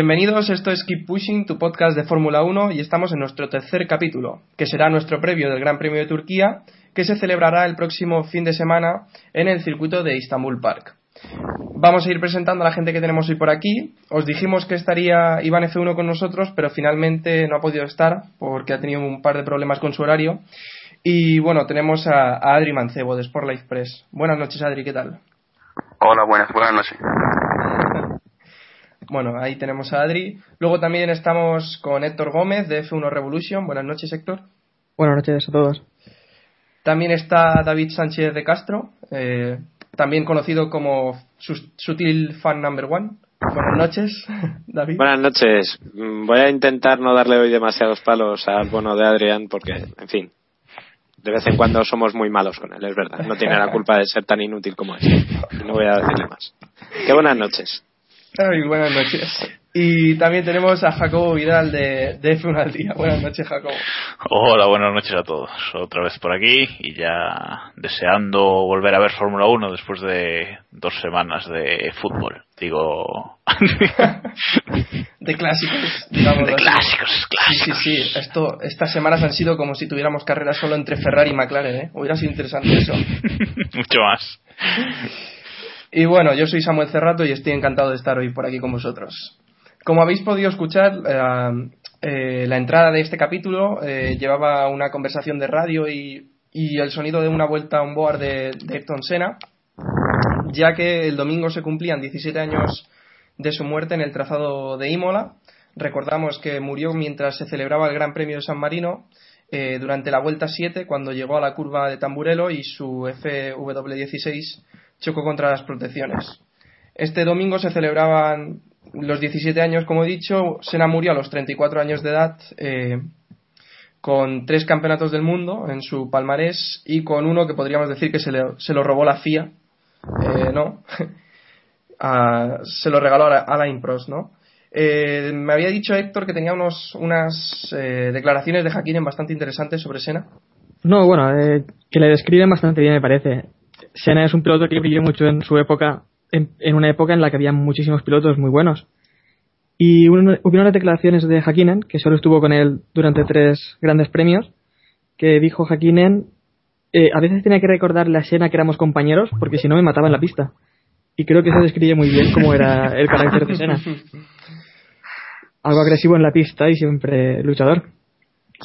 Bienvenidos, esto es Keep Pushing, tu podcast de Fórmula 1 y estamos en nuestro tercer capítulo, que será nuestro previo del Gran Premio de Turquía, que se celebrará el próximo fin de semana en el circuito de Istanbul Park. Vamos a ir presentando a la gente que tenemos hoy por aquí. Os dijimos que estaría Iván F1 con nosotros, pero finalmente no ha podido estar porque ha tenido un par de problemas con su horario. Y bueno, tenemos a, a Adri Mancebo de Sport Life Press. Buenas noches, Adri, ¿qué tal? Hola, buenas, buenas noches. Bueno, ahí tenemos a Adri. Luego también estamos con Héctor Gómez de F1 Revolution. Buenas noches, Héctor. Buenas noches a todos. También está David Sánchez de Castro, eh, también conocido como Sus- Sutil Fan Number One. Buenas noches, David. Buenas noches. Mm, Voy a intentar no darle hoy demasiados palos al bono de Adrián porque, en fin, de vez en cuando somos muy malos con él, es verdad. No tiene la culpa de ser tan inútil como es. No voy a decirle más. Qué buenas noches. Ay, buenas noches. Y también tenemos a Jacobo Vidal de, de F1 al día. Buenas noches, Jacobo. Hola, buenas noches a todos. Otra vez por aquí y ya deseando volver a ver Fórmula 1 después de dos semanas de fútbol. Digo. De clásicos, digamos. de clásicos, Sí, clásicos. sí, sí. Esto, estas semanas han sido como si tuviéramos carreras solo entre Ferrari y McLaren, ¿eh? Hubiera sido interesante eso. Mucho más. Y bueno, yo soy Samuel Cerrato y estoy encantado de estar hoy por aquí con vosotros. Como habéis podido escuchar, eh, eh, la entrada de este capítulo eh, llevaba una conversación de radio y, y el sonido de una vuelta on board de, de Ayrton Senna, ya que el domingo se cumplían 17 años de su muerte en el trazado de Imola. Recordamos que murió mientras se celebraba el Gran Premio de San Marino durante la vuelta 7 cuando llegó a la curva de Tamburello y su FW16 chocó contra las protecciones. Este domingo se celebraban los 17 años, como he dicho. Senna murió a los 34 años de edad, eh, con tres campeonatos del mundo en su palmarés y con uno que podríamos decir que se, le- se lo robó la FIA. Eh, no, se lo regaló a la, a Impros, ¿no? Eh, me había dicho Héctor que tenía unos, unas eh, declaraciones de Hakkinen bastante interesantes sobre Senna. No, bueno, que le describen bastante bien, me parece. Senna es un piloto que brilló mucho en su época, en, una época en la que había muchísimos pilotos muy buenos. Y un- hubo unas declaraciones de Hakkinen, que solo estuvo con él durante tres grandes premios, que dijo Hakkinen, eh, a veces tenía que recordarle a Senna que éramos compañeros, porque si no me mataba en la pista. Y creo que eso describe muy bien cómo era el carácter de Senna. Algo agresivo en la pista y siempre luchador.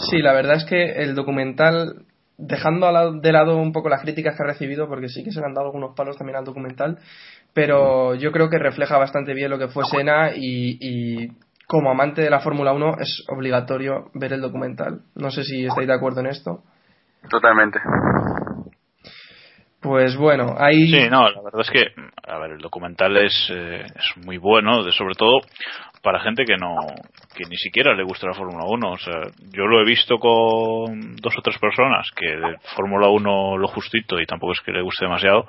Sí, la verdad es que el documental, dejando de lado un poco las críticas que ha recibido, porque sí que se le han dado algunos palos también al documental, pero yo creo que refleja bastante bien lo que fue Sena y, y como amante de la Fórmula 1 es obligatorio ver el documental. No sé si estáis de acuerdo en esto. Totalmente. Pues bueno, ahí... Sí, no, la verdad es que, a ver, el documental es, eh, es muy bueno, de, sobre todo para gente que no, que ni siquiera le gusta la Fórmula 1. O sea, yo lo he visto con dos o tres personas que de Fórmula 1 lo justito y tampoco es que le guste demasiado,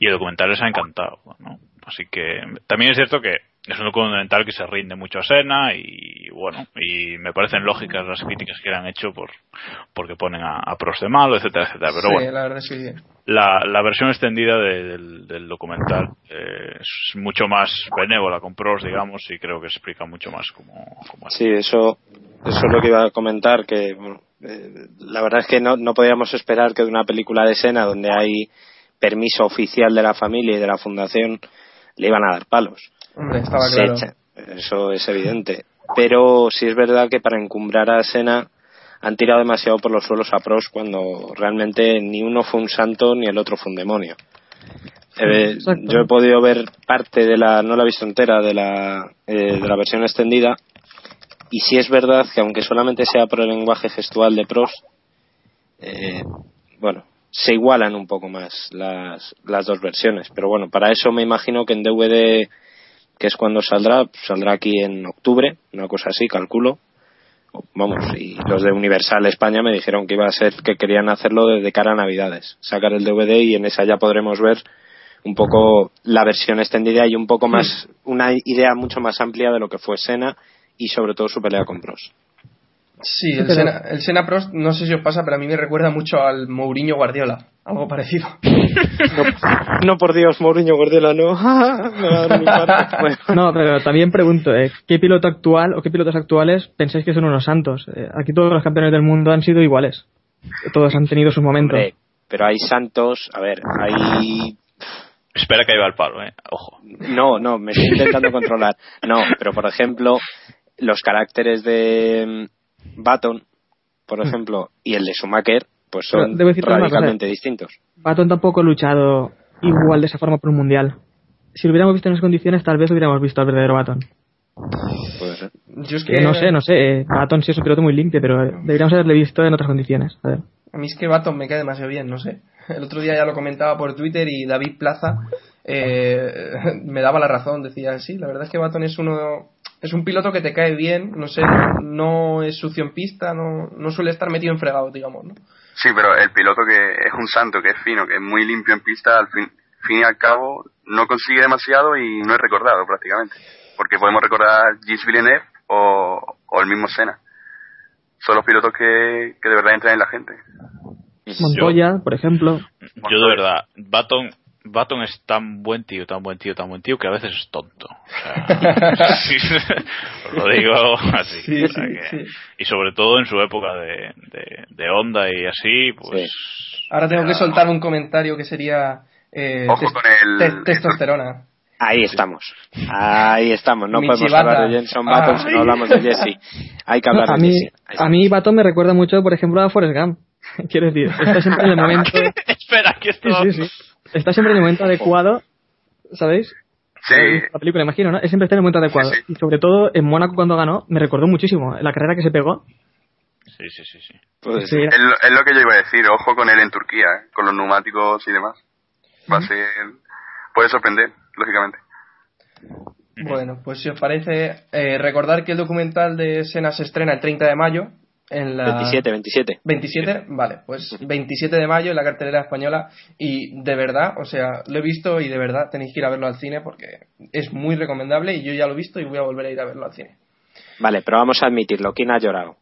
y el documental les ha encantado, ¿no? Así que también es cierto que es un documental que se rinde mucho a Sena y bueno, y me parecen lógicas las críticas que le han hecho por porque ponen a, a pros de malo, etcétera, etcétera. Pero sí, bueno, la verdad es que sí. la, la versión extendida de- del, del documental eh, es mucho más benévola con pros, digamos, y creo que explica mucho más cómo, cómo es. Sí, eso, eso es lo que iba a comentar, que bueno, eh, la verdad es que no, no podíamos esperar que de una película de escena donde hay permiso oficial de la familia y de la fundación le iban a dar palos. Hombre, estaba Se claro. echa, eso es evidente. Pero sí es verdad que para encumbrar a Sena han tirado demasiado por los suelos a pros cuando realmente ni uno fue un santo ni el otro fue un demonio. Eh, yo he podido ver parte de la, no la he visto entera, de la, eh, de la versión extendida y sí es verdad que aunque solamente sea por el lenguaje gestual de pros, eh, bueno, se igualan un poco más las, las dos versiones. Pero bueno, para eso me imagino que en DVD, que es cuando saldrá, saldrá aquí en octubre, una cosa así, calculo. Vamos, y los de Universal España me dijeron que iba a ser que querían hacerlo de cara a Navidades, sacar el DVD y en esa ya podremos ver un poco la versión extendida y un poco más, una idea mucho más amplia de lo que fue Sena y sobre todo su pelea con Bros. Sí, el, Pero- Sena, el Sena Prost, no sé si os pasa, pero a mí me recuerda mucho al Mourinho Guardiola. Algo parecido. No, no por Dios, Mourinho Guardiola, no. No, pero también pregunto, eh, ¿qué piloto actual o qué pilotos actuales pensáis que son unos santos? Eh, aquí todos los campeones del mundo han sido iguales. Todos han tenido sus momentos. hombre, pero hay santos, a ver, hay Espera que ahí va el palo, eh. Ojo. No, no, me estoy intentando controlar. No, pero por ejemplo, los caracteres de Baton, por ejemplo, y el de Schumacher, pues son Pero radicalmente distintos. Baton tampoco ha luchado igual de esa forma por un mundial. Si lo hubiéramos visto en esas condiciones, tal vez hubiéramos visto al verdadero Baton. Puede ser. Yo es que, Que no sé, no sé. eh, Baton sí es un piloto muy limpio, pero eh, deberíamos haberle visto en otras condiciones. A ver. A mí es que Baton me cae demasiado bien, no sé. El otro día ya lo comentaba por Twitter y David Plaza eh, me daba la razón. Decía, sí, la verdad es que Baton es uno es un piloto que te cae bien, no sé, no es sucio en pista, no, no suele estar metido en fregado, digamos, ¿no? Sí, pero el piloto que es un santo, que es fino, que es muy limpio en pista, al fin, fin y al cabo no consigue demasiado y no es recordado prácticamente. Porque podemos recordar Gilles Villeneuve o, o el mismo Senna. Son los pilotos que, que de verdad entran en la gente. Montoya, por ejemplo. Yo de verdad, Baton, Baton es tan buen tío, tan buen tío, tan buen tío que a veces es tonto. O sea, sí, os lo digo así. Sí, o sea sí, que- sí. Y sobre todo en su época de, de, de onda y así, pues... Ahora tengo que soltar un comentario que sería eh, Ojo con el- tes- testosterona. Ahí estamos. Ahí estamos. No Mi podemos chivata. hablar de Jenson Button Ah. si no hablamos de Jesse. Hay que hablar a de mí, Jesse. A mí Baton me recuerda mucho, por ejemplo, a Forrest Gump. Quiero decir, está siempre en el momento. Espera, que esto... Sí, sí, sí. Está siempre en el momento adecuado, ¿sabéis? Sí, La película, imagino, ¿no? Es siempre está en el momento adecuado. Sí, sí. Y sobre todo en Mónaco cuando ganó, me recordó muchísimo la carrera que se pegó. Sí, sí, sí, sí. Puede Sí, ser. era- es, lo- es lo que yo iba a decir. Ojo con él en Turquía, ¿eh? con los neumáticos y demás. Va a ser... Puede sorprender, lógicamente. Bueno, pues si os parece, eh, recordar que el documental de Sena se estrena el 30 de mayo. En la... 27, 27. 27, vale, pues 27 de mayo en la cartelera española y de verdad, o sea, lo he visto y de verdad tenéis que ir a verlo al cine porque es muy recomendable y yo ya lo he visto y voy a volver a ir a verlo al cine. Vale, pero vamos a admitirlo. ¿Quién ha llorado?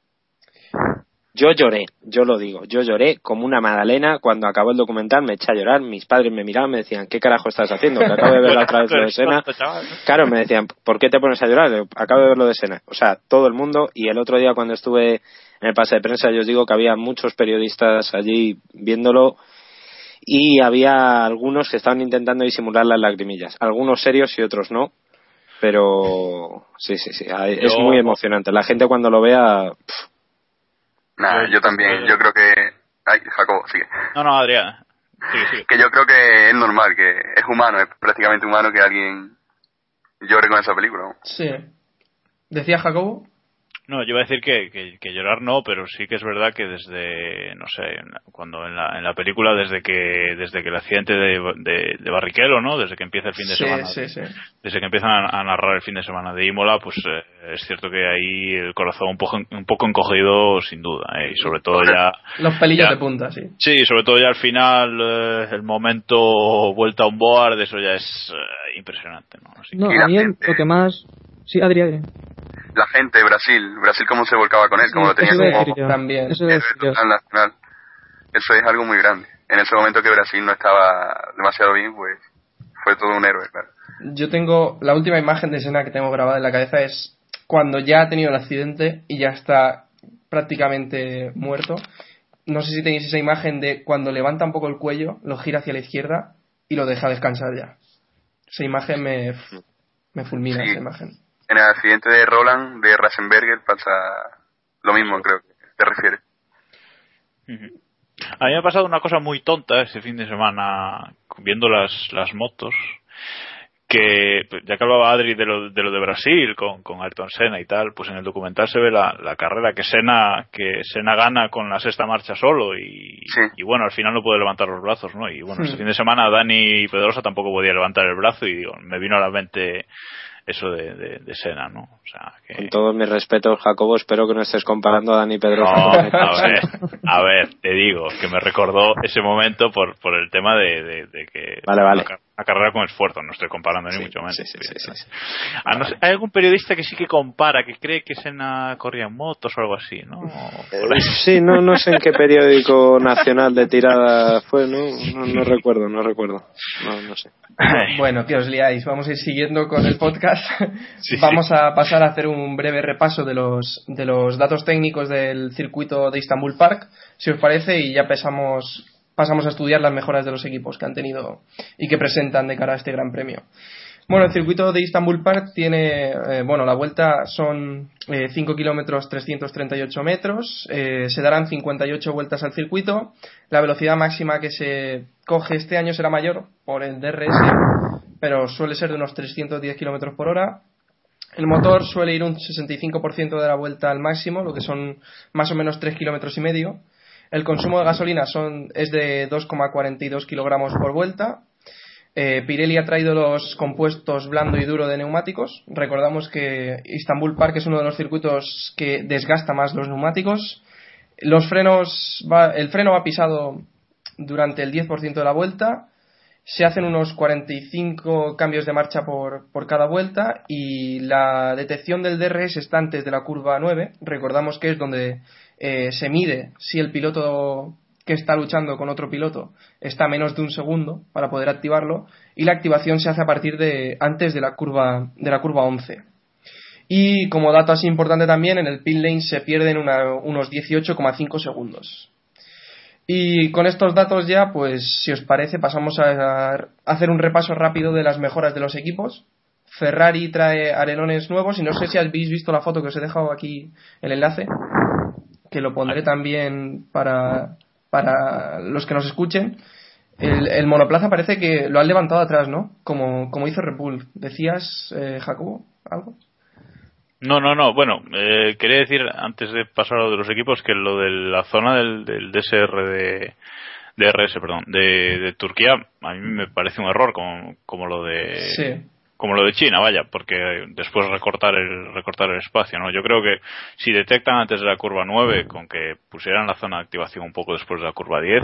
Yo lloré, yo lo digo. Yo lloré como una magdalena cuando acabó el documental. Me eché a llorar. Mis padres me miraban me decían, ¿qué carajo estás haciendo? Que acabo de ver otra vez lo de Sena. Claro, me decían, ¿por qué te pones a llorar? Acabo de ver lo de Sena. O sea, todo el mundo. Y el otro día cuando estuve en el pase de prensa, yo os digo que había muchos periodistas allí viéndolo y había algunos que estaban intentando disimular las lagrimillas. Algunos serios y otros no. Pero sí, sí, sí. Es muy emocionante. La gente cuando lo vea... pff, Nada, Yo- yo también. yo- Yo creo que... Ay, Jacobo, sigue. No, no, Adrián. Sigue, sigue. Que yo creo que es normal, que es humano, es prácticamente humano que alguien llore con esa película. Sí. ¿Decía Jacobo? No, yo iba a decir que, que, que llorar no, pero sí que es verdad que desde, no sé, en la- cuando en la, en la película, desde que desde que el accidente de, de, de Barrichello, ¿no? Desde que empieza el fin de Sí, semana. sí, sí. Desde que empiezan a, a narrar el fin de semana de Imola, pues eh, es cierto que ahí el corazón un poco, un poco encogido, sin duda, ¿eh? y sobre todo ya, Los pelillos Ya. de punta, sí. sí, sobre todo ya al final, eh, el momento vuelta a un board, eso ya es eh, impresionante, ¿no? Así No, a mí lo que más... Sí, Adri, Adri. La gente, Brasil, Brasil cómo se volcaba con él, cómo lo tenía como. También. Eso total nacional. Eso es algo muy grande. En ese momento que Brasil no estaba demasiado bien, pues fue todo un héroe, claro. Yo tengo la última imagen de escena que tengo grabada en la cabeza es cuando ya ha tenido el accidente y ya está prácticamente muerto. No sé si tenéis esa imagen de cuando levanta un poco el cuello, lo gira hacia la izquierda y lo deja descansar ya. Esa imagen me, me fulmina, Sí. esa imagen. En el accidente de Roland, de Rasenberger, pasa lo mismo, creo que te refieres. A mí me ha pasado una cosa muy tonta este fin de semana viendo las, las motos que pues, ya que hablaba Adri de lo de, lo de Brasil con, con Ayrton Senna y tal, pues en el documental se ve la, la carrera que Senna que Senna gana con la sexta marcha solo y, Sí. y bueno, al final no puede levantar los brazos, ¿no? Y bueno, Hmm. este fin de semana Dani Pedrosa tampoco podía levantar el brazo y digo, me vino a la mente eso de, de, de Senna, ¿no? O sea, que... Con todos mis respetos, Jacobo, espero que no estés comparando a Dani Pedrosa No, a ver, a ver, te digo que me recordó ese momento por, por el tema de, de- de que Vale, vale. Una, ca- una carrera con esfuerzo, no estoy comparando ni Sí, mucho menos. sí, sí, sí, sí, sí. Ah, no sé, hay algún periodista que sí que compara, que cree que Senna corría en motos o algo así, ¿no? Eh, Sí, no, no sé en qué periódico nacional de tirada fue, ¿no? No, no recuerdo, no recuerdo. No, no sé. Bueno, que os liáis. Vamos a ir siguiendo con el podcast. Sí, Vamos a pasar a hacer un breve repaso de los, de los datos técnicos del circuito de Istanbul Park, si os parece, y ya pasamos, pasamos a estudiar las mejoras de los equipos que han tenido y que presentan de cara a este Gran Premio. Bueno, el circuito de Istanbul Park tiene, eh, bueno, la vuelta son eh, 5 kilómetros 338 metros, eh, se darán 58 vueltas al circuito, la velocidad máxima que se coge este año será mayor por el DRS, pero suele ser de unos 310 kilómetros por hora. El motor suele ir un 65% de la vuelta al máximo, lo que son más o menos 3 kilómetros y medio. El consumo de gasolina son, es de 2,42 kilogramos por vuelta. Eh, Pirelli ha traído los compuestos blando y duro de neumáticos. Recordamos que Istanbul Park es uno de los circuitos que desgasta más los neumáticos. Los frenos, va- el freno va pisado durante el 10% de la vuelta. Se hacen unos 45 cambios de marcha por, por cada vuelta y la detección del DRS está antes de la curva 9. Recordamos que es donde eh, se mide si el piloto que está luchando con otro piloto está menos de un segundo para poder activarlo y la activación se hace a partir de antes de la curva de la curva 11. Y como dato así importante también, en el pit lane se pierden unos 18,5 segundos. Y con estos datos ya, pues si os parece, pasamos a, hacer un repaso rápido de las mejoras de los equipos. Ferrari trae arelones nuevos y no sé si habéis visto la foto que os he dejado aquí el enlace, que lo pondré también para, para los que nos escuchen. El, el monoplaza parece que lo han levantado atrás, ¿no? Como, como hizo Red Bull. ¿Decías, eh, Jacobo, algo? No, no, no. Bueno, eh, quería decir, antes de pasar a lo de los equipos, que lo de la zona del, del DSR de, DRS, perdón, de, de Turquía, a mí me parece un error, como, como lo de Sí. Como lo de China, vaya, porque después recortar el recortar el espacio, ¿no? Yo creo que si detectan antes de la curva 9 con que pusieran la zona de activación un poco después de la curva 10,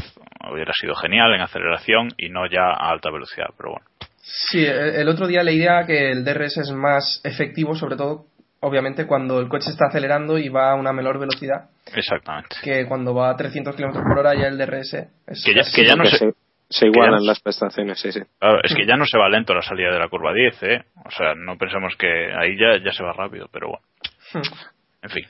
hubiera sido genial en aceleración y no ya a alta velocidad, pero bueno. Sí, el el otro día leía que el DRS es más efectivo, sobre todo, obviamente, cuando el coche está acelerando y va a una menor velocidad Exactamente. que cuando va a 300 km por hora ya el DRS es Que ya- que ya no sé- se, se igualan no- las prestaciones, sí, sí. Claro, es que ya no se va lento la salida de la curva 10, ¿eh? O sea, no pensemos que ahí ya, ya se va rápido, pero bueno. Hmm. En fin.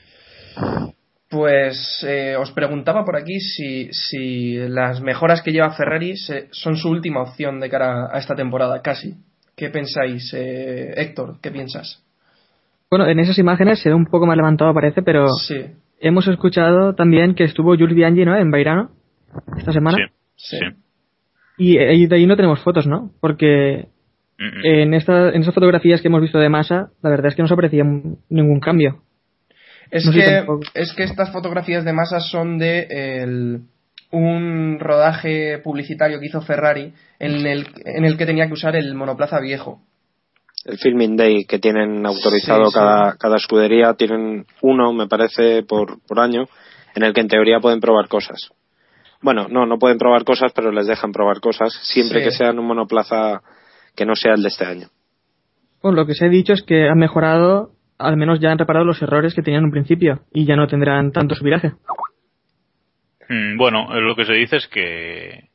Pues eh, os preguntaba por aquí si, si las mejoras que lleva Ferrari se- son su última opción de cara a esta temporada, casi. ¿Qué pensáis, eh, Héctor? ¿Qué piensas? Bueno, en esas imágenes se ve un poco más levantado, parece, pero Sí, hemos escuchado también que estuvo Jules Bianchi, ¿no? En Bairano esta semana. Sí. sí. Sí. Y, eh, y de ahí no tenemos fotos, ¿no? Porque en, esta, en esas fotografías que hemos visto de masa, la verdad es que no se aprecia ningún cambio. Es, No que, es que estas fotografías de masa son de el- un rodaje publicitario que hizo Ferrari en el, en el que tenía que usar el monoplaza viejo. El Filming Day que tienen autorizado Sí, sí. Cada, cada escudería, tienen uno, me parece, por, por año, en el que en teoría pueden probar cosas. Bueno, no, no pueden probar cosas, pero les dejan probar cosas, siempre Sí. que sean un monoplaza que no sea el de este año. Bueno, lo que se ha dicho es que han mejorado, al menos ya han reparado los errores que tenían en un principio y ya no tendrán tanto subiraje. Mm, Bueno, lo que se dice es que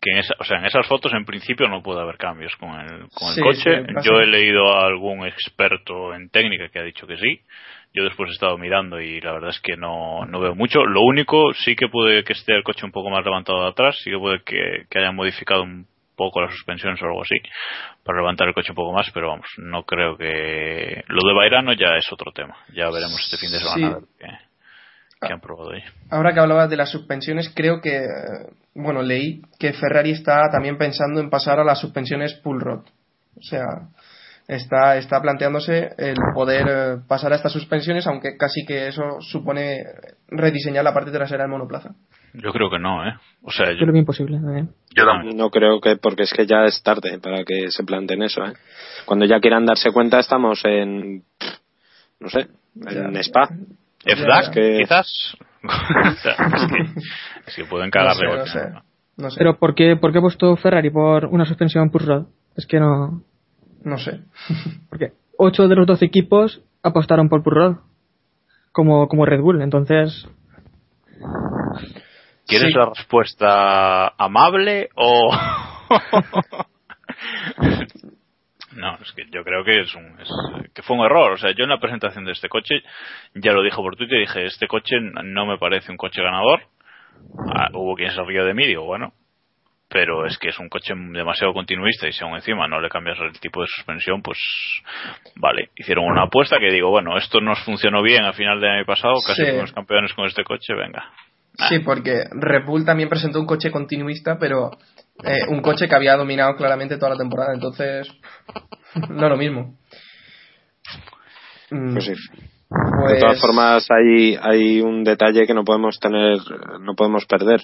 que en, esa- o sea, en esas fotos en principio no puede haber cambios con el, con el Sí, coche. sí, Yo he leído a algún experto en técnica que ha dicho que sí. Yo después he estado mirando y la verdad es que no, no veo mucho. Lo único, sí que puede que esté el coche un poco más levantado de atrás, sí que puede que, que hayan modificado un poco las suspensiones o algo así para levantar el coche un poco más, pero vamos, no creo que... Lo de Bairano ya es otro tema. Ya veremos este fin de semana Sí. qué han probado ahí. Ahora que hablabas de las suspensiones, creo que, bueno, leí que Ferrari está también pensando en pasar a las suspensiones pull rod. O sea, está, está planteándose el poder eh, pasar a estas suspensiones, aunque casi que eso supone rediseñar la parte trasera del monoplaza. Yo creo que no, ¿eh? O sea, Yo yo, lo veo imposible también. Yo tampoco. No creo que, porque es que ya es tarde para que se planteen eso, ¿eh? Cuando ya quieran darse cuenta estamos en, no sé, en Ya. Spa. FDAC, que- quizás. O sea, es, que, es que pueden cagar No sé, no. ¿no? No sé, Pero ¿por qué, ¿por qué ha puesto Ferrari por una suspensión push rod? Es que no... no sé. Porque 8 de los 12 equipos apostaron por push rod. Como, como Red Bull, entonces... ¿Quieres Sí. la respuesta amable o.? no, es que yo creo que es un. es- que fue un error. O sea, yo en la presentación de este coche ya lo dije por Twitter. Dije: Este coche no me parece un coche ganador. Ah, hubo quien se rió de mí, digo, bueno. Pero es que es un coche demasiado continuista y si aún encima no le cambias el tipo de suspensión, pues vale. Hicieron una apuesta que digo, bueno, esto nos funcionó bien a final del año pasado, casi Sí. fuimos campeones con este coche, venga. Sí, porque Red Bull también presentó un coche continuista, pero eh, un coche que había dominado claramente toda la temporada, entonces no lo mismo. Mm, Pues sí. pues- De todas formas, hay, hay un detalle que no podemos tener, no podemos perder.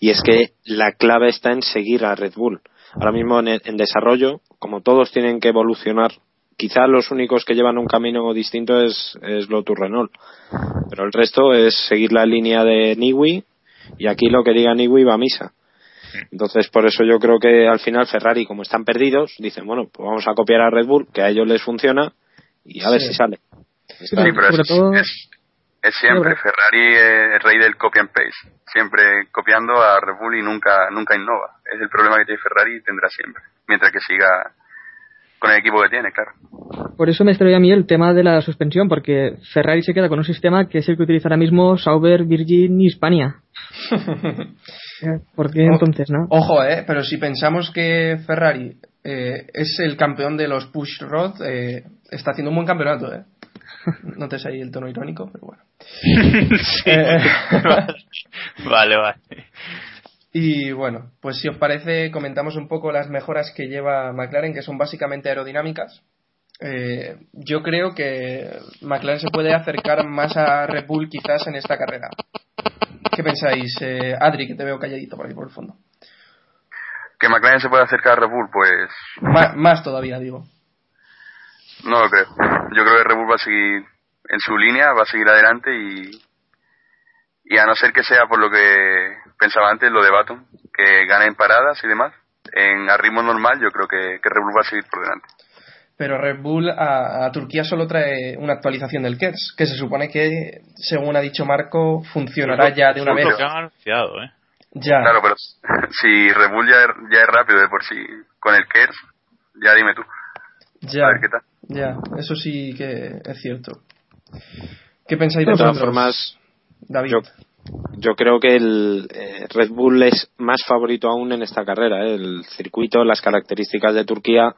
Y es que la clave está en seguir a Red Bull. Ahora mismo en, en desarrollo, como todos tienen que evolucionar, quizá los únicos que llevan un camino distinto es, es Lotus Renault. Pero el resto es seguir la línea de Niwi y aquí lo que diga Niwi va a misa. Entonces, por eso yo creo que al final Ferrari, como están perdidos, dicen, bueno, pues vamos a copiar a Red Bull, que a ellos les funciona y a ver Sí. si sale. Sí, Sí, pero sobre es, todo- es, es siempre. Ferrari es el rey del copy and paste. Siempre copiando a Red Bull y nunca, nunca innova. Es el problema que tiene Ferrari y tendrá siempre. Mientras que siga con el equipo que tiene, claro. Por eso me extraña a mí el tema de la suspensión, porque Ferrari se queda con un sistema que es el que utiliza ahora mismo Sauber, Virgin y Hispania. ¿Por qué entonces, no? Ojo, eh, pero si pensamos que Ferrari eh, es el campeón de los push rod, eh, está haciendo un buen campeonato, eh. Notes ahí el tono irónico, pero bueno. Eh, vale, vale. Y bueno, pues si os parece, comentamos un poco las mejoras que lleva McLaren, que son básicamente aerodinámicas. Eh, yo creo que McLaren se puede acercar más a Red Bull quizás en esta carrera. ¿Qué pensáis, eh, Adri, que te veo calladito por ahí por el fondo? Que McLaren se puede acercar a Red Bull, pues más todavía, digo. No lo creo. Yo creo que Red Bull va a seguir en su línea, va a seguir adelante y, y a no ser que sea por lo que pensaba antes, lo de Baton, que gane en paradas y demás, en a ritmo normal yo creo que, que Red Bull va a seguir por delante. Pero Red Bull a, a Turquía solo trae una actualización del KERS, que se supone que, según ha dicho Marco, funcionará ya de una vez. lo que han anunciado, ¿eh? Ya, Claro, pero si Red Bull ya, es- ya es rápido de por sí con el KERS, ya dime tú, ya, a ver qué tal. Ya, eso sí que es cierto. ¿Qué pensáis De de todas vosotros, formas, David? yo, yo creo que el eh, Red Bull es más favorito aún en esta carrera. ¿eh? El circuito, las características de Turquía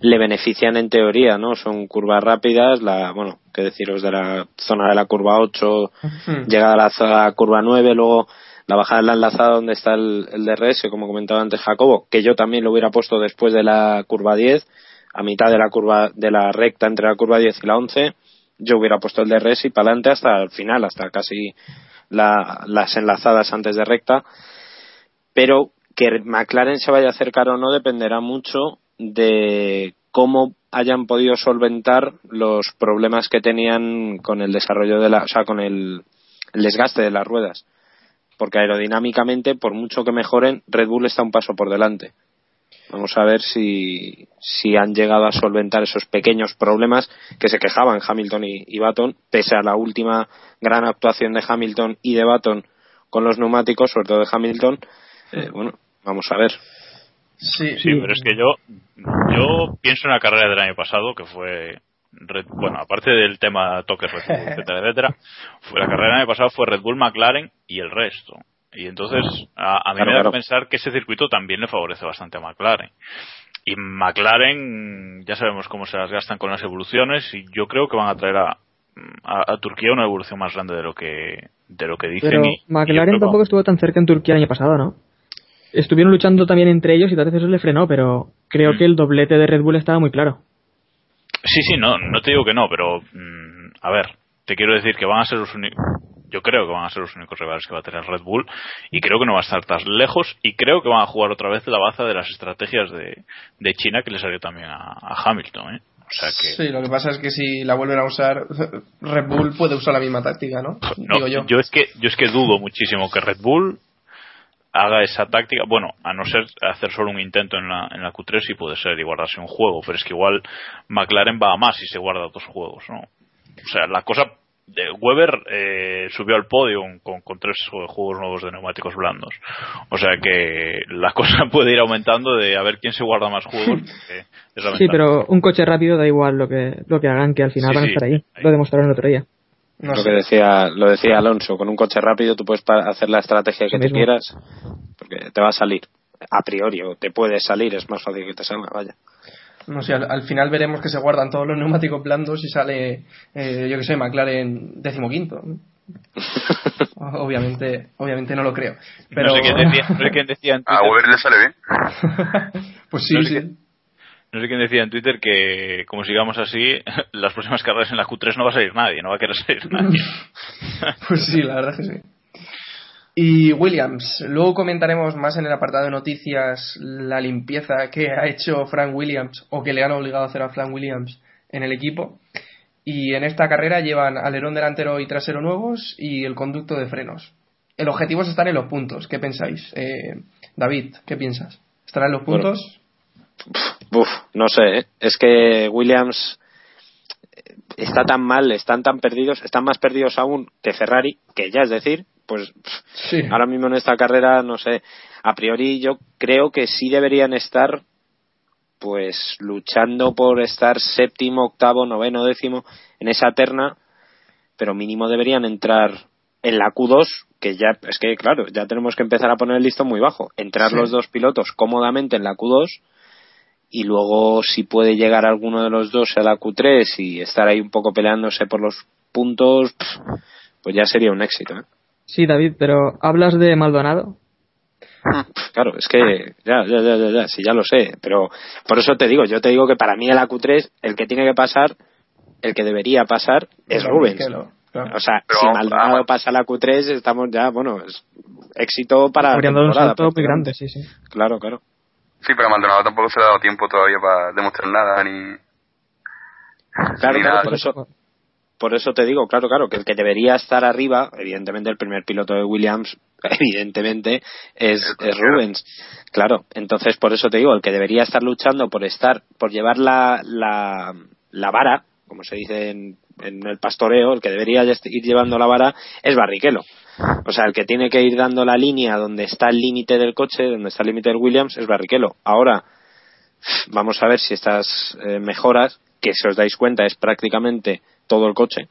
le benefician en teoría, ¿no? Son curvas rápidas, la, bueno, qué deciros de la zona de la curva 8, Hmm. llegada a la, zona- curva 9, luego la bajada de la enlazada donde está el, el DRS, como comentaba antes Jacobo, que yo también lo hubiera puesto después de la curva 10, a mitad de la curva, de la recta entre la curva 10 y la 11, yo hubiera puesto el DRS y para adelante hasta el final, hasta casi la- las enlazadas antes de recta. Pero que McLaren se vaya a acercar o no dependerá mucho de cómo hayan podido solventar los problemas que tenían con el desarrollo de la, o sea, con el, el desgaste de las ruedas. Porque aerodinámicamente, por mucho que mejoren, Red Bull está un paso por delante. Vamos a ver si, si han llegado a solventar esos pequeños problemas que se quejaban Hamilton y, y Baton, pese a la última gran actuación de Hamilton y de Baton con los neumáticos, sobre todo de Hamilton. eh, bueno, Vamos a ver. Sí, Sí, pero es que yo, yo pienso en la carrera del año pasado, que fue, Red- bueno, aparte del tema toques, Red Bull, etcétera, etcétera, fue la carrera del año pasado fue Red Bull, McLaren y el resto. Y entonces, a, a mí Claro, me da claro. que pensar que ese circuito también le favorece bastante a McLaren. Y McLaren, ya sabemos cómo se las gastan con las evoluciones, y yo creo que van a traer a, a, a Turquía una evolución más grande de lo que, de lo que dicen. Pero y- McLaren tampoco estuvo tan cerca en Turquía el año pasado, ¿no? Estuvieron luchando también entre ellos y tal vez eso le frenó, pero creo Mm. que el doblete de Red Bull estaba muy claro. Sí, sí, no, no te digo que no, pero mm, a ver, te quiero decir que van a ser los únicos, yo creo que van a ser los únicos rivales que va a tener Red Bull y creo que no va a estar tan lejos y creo que van a jugar otra vez la baza de las estrategias de, de China que le salió también a, a Hamilton, ¿eh? O sea que Sí, lo que pasa es que si la vuelven a usar, Red Bull puede usar la misma táctica, ¿no? no, Digo yo. es que yo es que dudo muchísimo que Red Bull haga esa táctica, bueno, a no ser hacer solo un intento en la, en la Q3 sí puede ser y guardarse un juego, pero es que igual McLaren va a más si se guarda dos juegos, ¿no? O sea, la cosa de Weber eh, subió al podio con, con tres juegos nuevos de neumáticos blandos. O sea que la cosa puede ir aumentando de a ver quién se guarda más juegos. porque es la Sí, pero un coche rápido da igual lo que, lo que hagan, que al final Sí, van a estar ahí. ahí. Lo demostraron el otro día. No lo sé. que decía lo decía Alonso con un coche rápido tú puedes hacer la estrategia que Eso mismo. quieras porque te va a salir a priori o te puede salir es más fácil que te salga vaya No sé, al, al final veremos que se guardan todos los neumáticos blandos y sale, eh, yo que sé, McLaren decimoquinto. ¿no? obviamente, obviamente no lo creo. Pero... No sé quién decía, no sé quién decía en A Twitter, Weber le sale bien. pues sí, No sé sí. no sé quién decía en Twitter que como sigamos así, las próximas carreras en la Q3 no va a salir nadie, no va a querer salir nadie. Pues sí, la verdad que sí. Y Williams, luego comentaremos más en el apartado de noticias la limpieza que ha hecho Frank Williams o que le han obligado a hacer a Frank Williams en el equipo. Y en esta carrera llevan alerón delantero y trasero nuevos y el conducto de frenos. El objetivo es estar en los puntos. ¿Qué pensáis? Eh, David, ¿qué piensas? ¿Estará en los Bueno. puntos? Uf, no sé, ¿eh? es que Williams eh, está tan mal, están tan perdidos, están más perdidos aún que Ferrari, que ya es decir, pues pff, Sí. ahora mismo en esta carrera, no sé, a priori yo creo que sí deberían estar pues luchando por estar séptimo, octavo, noveno, décimo en esa terna, pero mínimo deberían entrar en la Q2, que ya, es que claro, ya tenemos que empezar a poner el listón muy bajo, entrar Sí. los dos pilotos cómodamente en la Q2 y luego si puede llegar alguno de los dos a la Q3 y estar ahí un poco peleándose por los puntos, pues ya sería un éxito. ¿eh? Sí, David, pero ¿hablas de Maldonado? Pff, Claro, es que ya, ya, ya, ya, ya, sí, ya lo sé, pero por eso te digo, yo te digo que para mí en la Q3 el que tiene que pasar, el que debería pasar es Rubens. Claro. O sea, Pero si Maldonado vamos. pasa a la Q3 estamos ya, bueno, es éxito para Habrían dado un salto muy grande, sí, sí. Claro, claro. Sí, pero a Maldonado tampoco se le ha dado tiempo todavía para demostrar nada, ni... Claro, ni claro, nada. por eso, por eso te digo, claro, claro, que el que debería estar arriba, evidentemente el primer piloto de Williams, evidentemente, es, Es Rubens. Claro, entonces por eso te digo, el que debería estar luchando por estar, por llevar la, la, la vara, como se dice en, en el pastoreo, el que debería ir llevando la vara es Barrichello. O sea, el que tiene que ir dando la línea donde está el límite del coche, donde está el límite del Williams, es Barrichello. Ahora, vamos a ver si estas eh, mejoras, que si os dais cuenta es prácticamente todo el coche,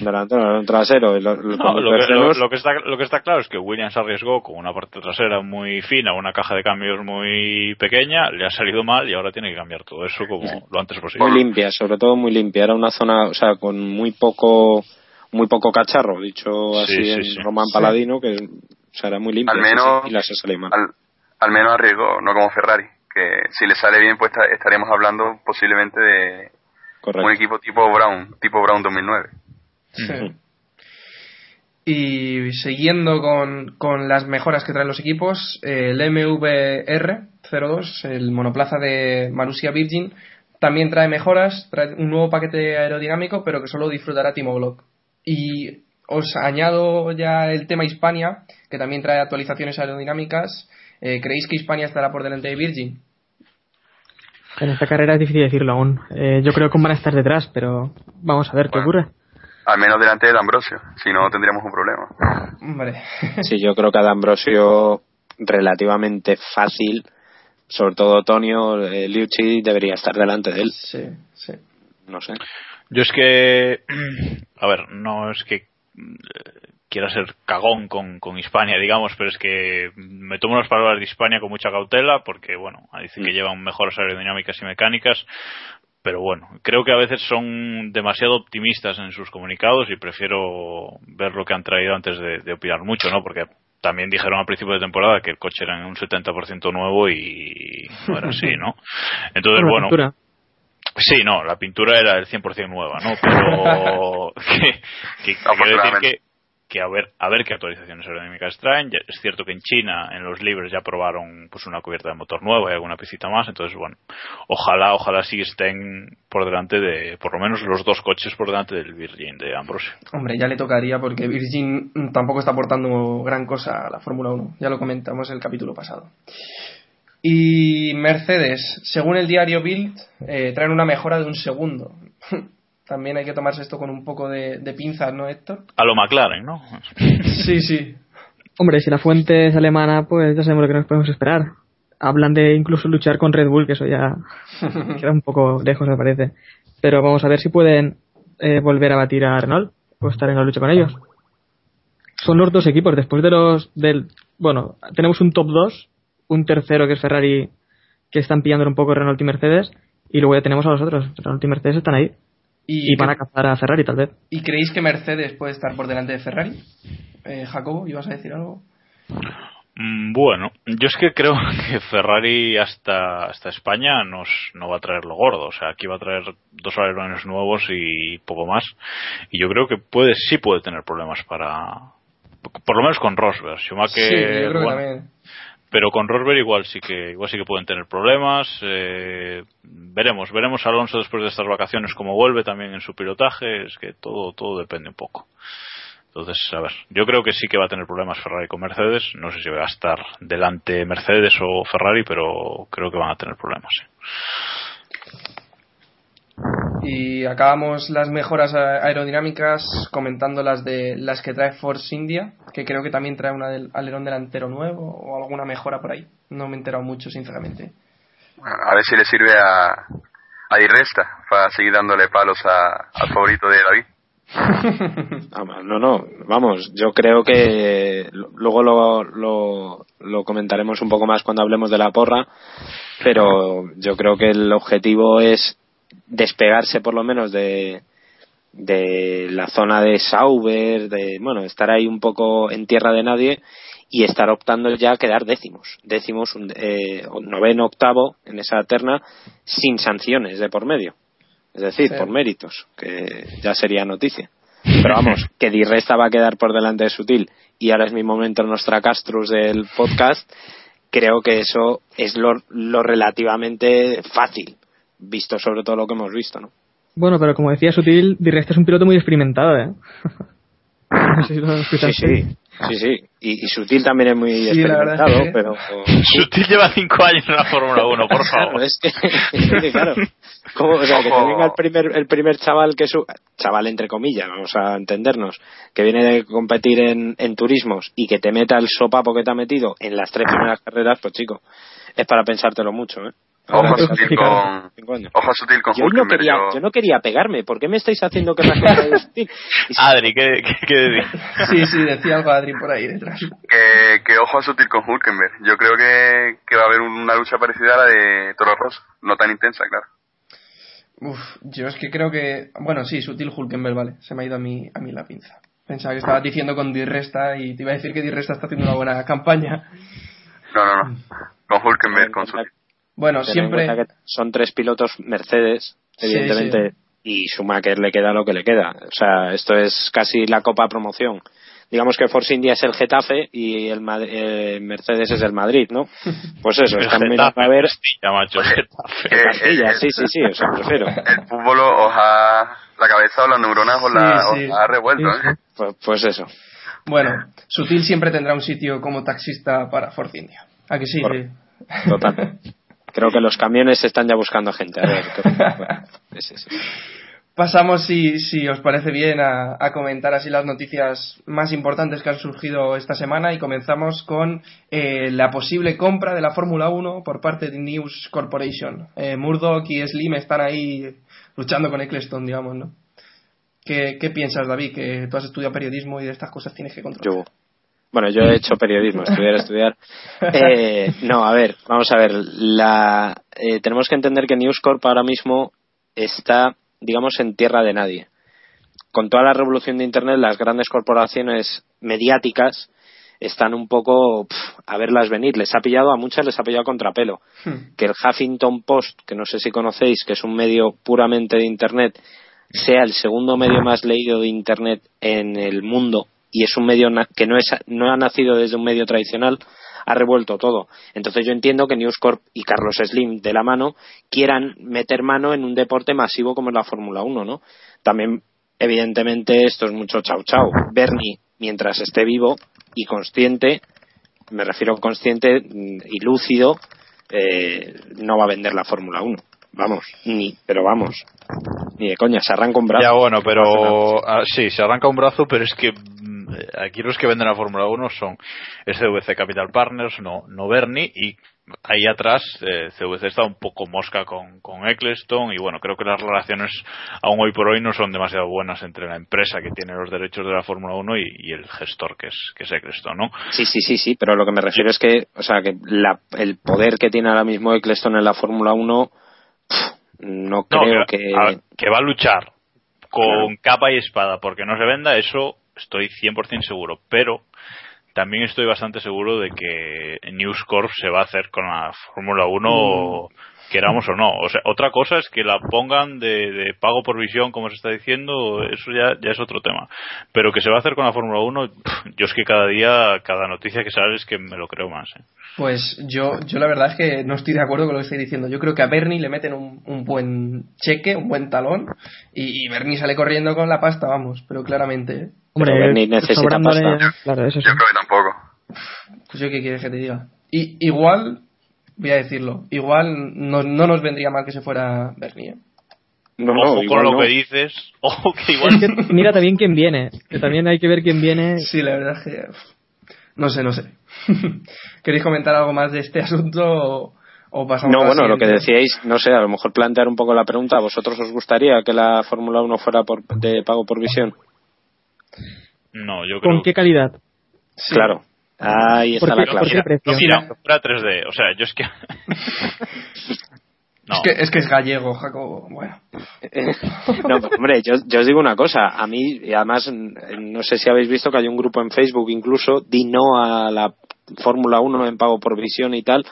delantero, el trasero, No, lo, que, lo- frenos, lo que está, lo que está claro es que Williams arriesgó con una parte trasera muy fina, una caja de cambios muy pequeña, le ha salido mal y ahora tiene que cambiar todo eso como lo antes posible. muy limpia, sobre todo muy limpia. Era una zona, o sea, con muy poco muy poco cacharro, dicho Sí, así sí, en sí. Román Sí. Ha que o sea, era muy limpia Al sí, menos- sí, y las ha salido mal. Al, al menos arriesgó, no como Ferrari, que si le sale bien pues esta- estaríamos hablando posiblemente de Correcto. un equipo tipo Brown, tipo Brown 2009. Sí. Y siguiendo con, con las mejoras que traen los equipos, el MVR 02, el monoplaza de Marussia Virgin, también trae mejoras, trae un nuevo paquete aerodinámico, pero que solo disfrutará Timo Glock. Y os añado ya el tema Hispania, que también trae actualizaciones aerodinámicas. Eh, ¿Creéis que Hispania estará por delante de Virgin? En esta carrera es difícil decirlo aún. Eh, yo creo que van a estar detrás, pero vamos a ver qué Bueno. ocurre. Al menos delante de Ambrosio, si no tendríamos un problema. Hombre, Sí, yo creo que a D'Ambrosio relativamente fácil. Sobre todo Tonio, eh, Liucci debería estar delante de él. Sí, sí. No sé. Yo es que, a ver, no es que eh, quiera ser cagón con, con Hispania, digamos, pero es que me tomo las palabras de Hispania con mucha cautela porque, bueno, dicen que Mm. llevan mejoras aerodinámicas y mecánicas, pero bueno, creo que a veces son demasiado optimistas en sus comunicados y prefiero ver lo que han traído antes de, de opinar mucho, ¿no? Porque también dijeron al principio de temporada que el coche era en un 70% nuevo y no era así, ¿no? Entonces, Por bueno, pintura. Sí, no, la pintura era del 100% nueva, ¿no? Pero que, que, que quiero decir que, que a ver a ver qué actualizaciones aerodinámicas traen. Es cierto que en China, en los libres, ya probaron pues una cubierta de motor nueva y alguna piscita más. Entonces, bueno, ojalá, ojalá sí estén por delante de, por lo menos los dos coches por delante del Virgin de Ambrosio. Hombre, ya le tocaría porque Virgin tampoco está aportando gran cosa a la Fórmula 1. Ya lo comentamos en el capítulo pasado. Y Mercedes, según el diario Bild, eh, traen una mejora de un segundo. También hay que tomarse esto con un poco de, de pinzas, ¿no, Héctor? A lo McLaren, ¿no? Sí, sí. Hombre, si la fuente es alemana, pues ya sabemos lo que nos podemos esperar. Hablan de incluso luchar con Red Bull, que eso ya queda un poco lejos, me parece. Pero vamos a ver si pueden eh, volver a batir a Renault o estar en la lucha con ellos. Son los dos equipos, después de los del... Bueno, tenemos un top 2, un tercero que es Ferrari, que están pillando un poco Renault y Mercedes, y luego ya tenemos a los otros. Renault y Mercedes están ahí. ¿Y, Y van a cazar a Ferrari, tal vez. ¿Y creéis que Mercedes puede estar por delante de Ferrari? Eh, Jacobo, ¿ibas a decir algo? Mm, Bueno, yo es que creo que Ferrari hasta, hasta España nos, no va a traer lo gordo. O sea, aquí va a traer dos alerones nuevos y poco más. Y yo creo que puede, sí puede tener problemas para. Por lo menos con Rosberg. Schumacher, sí, yo creo que bueno, también. Pero con Rosberg igual sí que igual sí que pueden tener problemas eh, veremos veremos Alonso después de estas vacaciones cómo vuelve también en su pilotaje es que todo todo depende un poco entonces a ver yo creo que sí que va a tener problemas Ferrari con Mercedes no sé si va a estar delante Mercedes o Ferrari pero creo que van a tener problemas. Y acabamos las mejoras aerodinámicas comentando las de las que trae Force India, que creo que también trae una del alerón delantero nuevo o alguna mejora por ahí. No me he enterado mucho, sinceramente. Bueno, a ver si le sirve a, a Di Resta para seguir dándole palos a- al favorito de David. Ah, No, no, vamos, yo creo que luego lo, lo, lo comentaremos un poco más cuando hablemos de la porra, pero yo creo que el objetivo es despegarse por lo menos de, de la zona de Sauber, de, bueno, estar ahí un poco en tierra de nadie y estar optando ya a quedar décimos, décimos, un- eh, noveno, octavo en esa terna sin sanciones de por medio. Es decir, Sí. por méritos, que ya sería noticia. Pero vamos, que Di Resta va a quedar por delante de Sutil y ahora es mi momento nuestra Castrus del podcast, creo que eso es lo, lo relativamente fácil, visto sobre todo lo que hemos visto, ¿no? Bueno, pero como decía Sutil, Di Resta es un piloto muy experimentado, ¿eh? no sé si lo Sí, sí, sí, sí. Y, y Sutil también es muy Sí, experimentado, es que- pero... Sutil lleva cinco años en la Fórmula 1 por Claro, favor es que, es que, claro. ¿Cómo? O sea, que te venga el primer, el primer chaval que su, chaval entre comillas, vamos a entendernos, que viene de competir en, en turismos y que te meta el sopapo que te ha metido en las tres primeras carreras, pues chico, es para pensártelo mucho, ¿eh? Ojo sutil con, ojo sutil con Yo no, Hulkenberg. quería, yo- yo no quería pegarme, ¿por qué me estáis haciendo que de Sutil? Adri ¿qué, qué, qué decís? Sí, sí, decía algo Adri por ahí detrás. que, que ojo a sutil con Hulkenberg. Yo creo que, que va a haber una lucha parecida a la de Toro Rosso. No tan intensa, claro. Uf, yo es que creo que... Bueno, sí, Sutil Hulkenberg, vale. Se me ha ido a mí, a mí la pinza. Pensaba que estabas diciendo con Di Resta y te iba a decir que Di Resta está haciendo una buena campaña. No, no, no. Con Hulkenberg, con sutil. Bueno, Ten siempre... que son tres pilotos Mercedes, Sí, evidentemente, y Schumacher le queda lo que le queda. O sea, esto es casi la Copa Promoción. Digamos que Force India es el Getafe y el Mad- eh, Mercedes es el Madrid, ¿no? Pues eso, están mirando a ver. Castilla, macho, Getafe. Que- Castilla, sí, sí, sí, o sea, prefiero. El fútbol os ha... La cabeza o las neuronas os, la, Sí, sí. os ha revuelto, Sí, sí. ¿eh? Pues, pues eso. Bueno, Sutil siempre tendrá un sitio como taxista para Force India. ¿A que sí? Total. Creo que los camiones están ya buscando gente. A ver, qué- sí, sí, sí. pasamos, si, si os parece bien, a, a comentar así las noticias más importantes que han surgido esta semana y comenzamos con eh, la posible compra de la Fórmula 1 por parte de News Corporation. Eh, Murdoch y Slim están ahí luchando con Eccleston, digamos, ¿no? ¿Qué, ¿Qué piensas, David? Que tú has estudiado periodismo y de estas cosas tienes que controlar. Yo, bueno, yo he hecho periodismo, estudiar, estudiar. Eh, no, a ver, vamos a ver. La, eh, tenemos que entender que News Corp ahora mismo está, digamos, en tierra de nadie. Con toda la revolución de Internet, las grandes corporaciones mediáticas están un poco pf, a verlas venir. Les ha pillado, a muchas les ha pillado a contrapelo. Hmm. Que el Huffington Post, que no sé si conocéis, que es un medio puramente de Internet, sea el segundo medio más leído de Internet en el mundo y es un medio que no, es, no ha nacido desde un medio tradicional, ha revuelto todo. Entonces yo entiendo que News Corp y Carlos Slim de la mano quieran meter mano en un deporte masivo como es la Fórmula 1, ¿no? También, evidentemente, esto es mucho chau chau. Bernie, mientras esté vivo y consciente, me refiero consciente mm, y lúcido, eh, no va a vender la Fórmula 1. Vamos, ni, pero vamos, ni de coña, se arranca un brazo. Ya bueno, pero ah, sí, se arranca un brazo, pero es que aquí los que venden la Fórmula 1 son CVC Capital Partners, no, no Bernie, y ahí atrás eh, CVC está un poco mosca con, con Eccleston, y bueno, creo que las relaciones aún hoy por hoy no son demasiado buenas entre la empresa que tiene los derechos de la Fórmula 1 y, y el gestor que es, que es Eccleston, ¿no? Sí, sí, sí, sí, pero lo que me refiero es que, o sea, que la- el poder que tiene ahora mismo Eccleston en la Fórmula 1, pff, no No, creo que, que... a- que va a luchar con Claro. capa y espada porque no se venda, eso estoy 100% seguro. Pero también estoy bastante seguro de que News Corp se va a hacer con la Fórmula 1, queramos o no. O sea, otra cosa es que la pongan de, de pago por visión, como se está diciendo, eso ya, ya es otro tema. Pero que se va a hacer con la Fórmula 1, pff, yo es que cada día, cada noticia que sale es que me lo creo más. ¿eh? Pues yo, yo la verdad es que no estoy de acuerdo con lo que estoy diciendo. Yo creo que a Bernie le meten un, un buen cheque, un buen talón, y, y Bernie sale corriendo con la pasta, vamos, pero claramente. ¿eh? Hombre, Pero Bernie necesita pasta. Claro, eso sí. Yo creo que tampoco. Pues yo qué quieres que te diga. Y igual, voy a decirlo, igual no, no nos vendría mal que se fuera Bernie. ¿eh? No, no, Ojo con lo no. que dices, ojo que igual Es que mira también quién viene. Que también hay que ver quién viene. Sí, la verdad es que. No sé, no sé. ¿Queréis comentar algo más de este asunto o, o pasamos No, a la bueno, lo que decíais, no sé, a lo mejor plantear un poco la pregunta. ¿A vosotros os gustaría que la Fórmula 1 fuera por, de pago por visión? no, yo creo ¿Con qué calidad? Sí. Claro. Ahí está ¿Por la clave. por qué precio? No, mira, fuera 3D. O sea, yo es que. no. Es, que, es que es gallego, Jacobo. Bueno. No, pues, hombre, yo, yo os digo una cosa. A mí, y además, no sé si habéis visto que hay un grupo en Facebook incluso, di no a la Fórmula 1 en pago por visión y tal.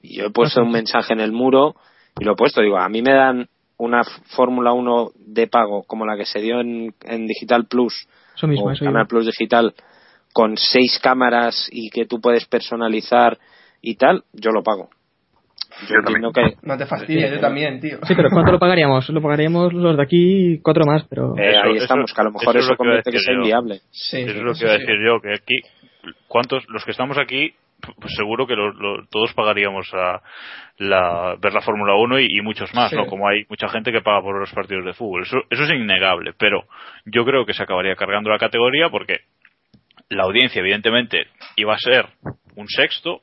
Y yo he puesto un mensaje en el muro y lo he puesto. Digo, a mí me dan una Fórmula 1 de pago como la que se dio en, en Digital Plus Eso mismo, o eso Canal. Plus Digital con seis cámaras y que tú puedes personalizar y tal, yo lo pago. Yo, Yo entiendo que No te fastidies, yo también, tío. Sí, pero ¿cuánto lo pagaríamos? Lo pagaríamos los de aquí cuatro más, pero... eh, Eso- ahí eso- estamos, que a lo mejor eso que convierte que sea yo. inviable. Sí, Eso es lo que iba a sí. decir yo, que aquí, ¿cuántos, los que estamos aquí, pues seguro que lo- lo- todos pagaríamos a la, ver la Fórmula 1 y, y muchos más, Sí. ¿no? Como hay mucha gente que paga por los partidos de fútbol. Eso, eso es innegable, pero yo creo que se acabaría cargando la categoría porque la audiencia, evidentemente, iba a ser un sexto,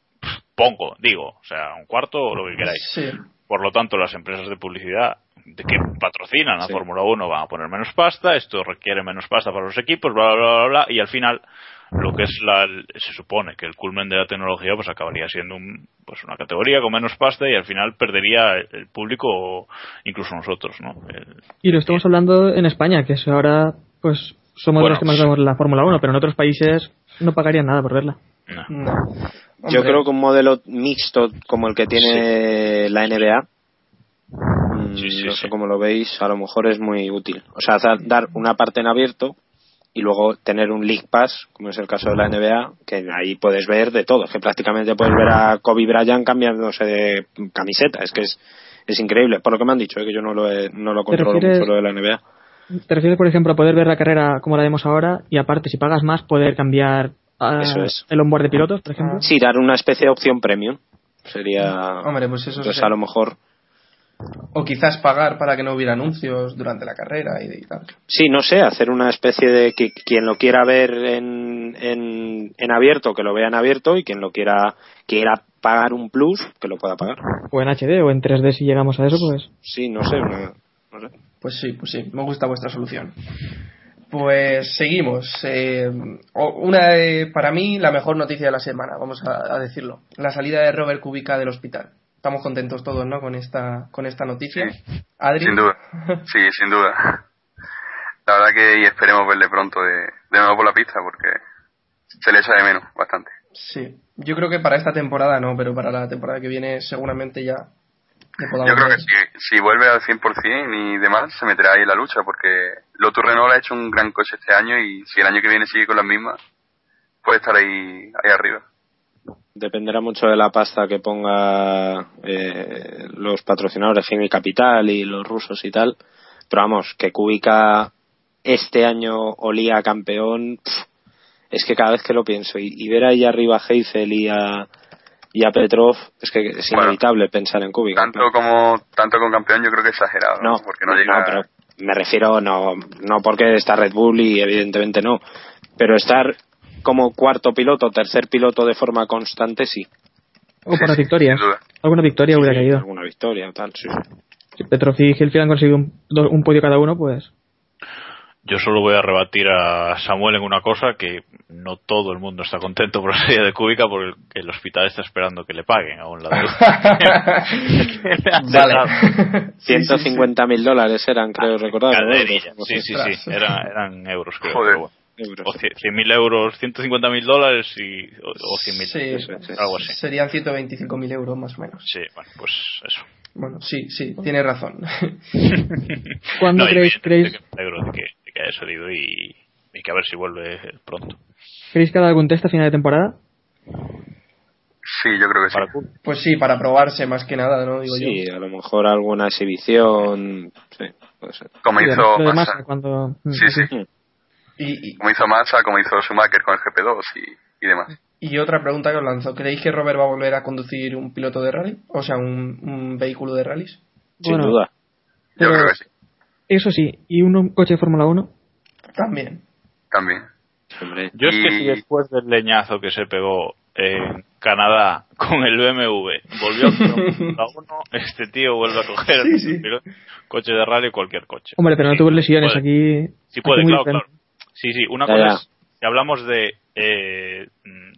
pongo, digo, o sea, un cuarto o lo que queráis. Sí. Por lo tanto, las empresas de publicidad de que patrocinan a Sí. Fórmula 1 van a poner menos pasta, esto requiere menos pasta para los equipos, bla, bla, bla, bla, bla, y al final lo que es la, se supone que el culmen de la tecnología pues acabaría siendo un, pues una categoría con menos pasta y al final perdería el, el público o incluso nosotros, ¿no? El- Y lo estamos hablando en España, que es ahora, pues, somos Bueno, los que más vemos la Fórmula 1, pero en otros países no pagarían nada por verla. no. No. Yo creo que un modelo mixto como el que tiene la NBA, mm, Sí, sí, no sí. sé cómo lo veis, a lo mejor es muy útil. O sea, dar- dar una parte en abierto y luego tener un League Pass, como es el caso de la NBA, que ahí puedes ver de todo. Es que prácticamente puedes ver a Kobe Bryant cambiándose de camiseta. Es que es, es increíble. Por lo que me han dicho, eh, que yo no lo, he- no lo controlo mucho lo de la NBA. ¿Te refieres, por ejemplo, a poder ver la carrera como la vemos ahora y aparte, si pagas más, poder cambiar Eso es. el onboard de pilotos, por ejemplo? Sí, dar una especie de opción premium. Sería. Hombre, pues eso Entonces, sería- a lo mejor. O quizás pagar para que no hubiera anuncios durante la carrera y, y tal. Sí, no sé, hacer una especie de que quien lo quiera ver en, en, en abierto, que lo vea en abierto y quien lo quiera quiera pagar un plus, que lo pueda pagar. O en HD o en 3D si llegamos a eso, pues. Sí, no sé, una- no sé. Pues sí, pues sí, me gusta vuestra solución. Pues seguimos. Eh, una de- para mí la mejor noticia de la semana, vamos a, a decirlo. La salida de Robert Kubica del hospital. Estamos contentos todos, ¿no? Con esta, con esta noticia. Adri. Sin duda. Sí, sin duda. La verdad que y esperemos verle pronto de, de nuevo por la pista porque se le echa de menos bastante. Sí. Yo creo que para esta temporada no, pero para la temporada que viene seguramente ya Yo creo ver. que si, si vuelve al 100% y demás, se meterá ahí en la lucha porque Lotus Renault ha hecho un gran coche este año y si el año que viene sigue con las mismas, puede estar ahí, ahí arriba. Dependerá mucho de la pasta que ponga eh, los patrocinadores Fin y Capital y los rusos y tal. Pero vamos, que Kubica este año olía campeón, es que cada vez que lo pienso y, y ver ahí arriba a Heifel y a, y a Petrov, es que es Bueno, inevitable pensar en Kubica. Tanto como tanto con campeón yo creo que exagerado, ¿no? No, porque no llega pero me refiero no, no porque está Red Bull y evidentemente no, pero estar como cuarto piloto, tercer piloto de forma constante, sí. O por sí, duda. Alguna victoria hubiera Sí, caído. Alguna victoria tal, sí. Si Petrov y Hilfield han conseguido un, un podio cada uno, pues. Yo solo voy a rebatir a Samuel en una cosa, que no todo el mundo está contento por la salida de Cúbica porque el hospital está esperando que le paguen aún la deuda. vale. 150 mil dólares eran, creo recordar. ¿no? Sí, sí, sí. Eran, eran euros, creo. Joder. pero bueno. Euros. O 100.000 euros, 150.000 dólares y, o, o 100.000 Sí, algo así. Serían 125.000 euros más o menos. Sí, bueno, pues eso. Bueno, sí, sí, tiene razón. ¿Cuándo No, creéis, creéis, que alegro de salido y, y que a ver si vuelve pronto. creéis que ha dado algún test a final de temporada? Sí, yo creo que sí. Para. Pues sí, para probarse más que nada, ¿no? Digo Sí, yo. a lo mejor alguna exhibición. Sí, puede ser. Como Sí, hizo Massa. Massa, cuando. mm, Sí, sí. Y, y, Como hizo Massa, como hizo Schumacher con el GP2 y, y demás. y otra pregunta que os lanzo. ¿Creéis que Robert va a volver a conducir un piloto de rally? O sea, un, un vehículo de rallies. Sin Bueno. duda. Yo creo que sí, Eso sí, ¿y un coche de Fórmula 1? También. también. Hombre. Yo es que si después del leñazo que se pegó en Canadá con el BMW volvió a Fórmula 1, este tío vuelve a coger Sí, sí. coche de rally cualquier coche. Hombre, pero no Sí, tuvo lesiones puede. aquí. Sí puede, claro, claro. Sí, sí, una Ya, cosa ya. es si hablamos de, eh,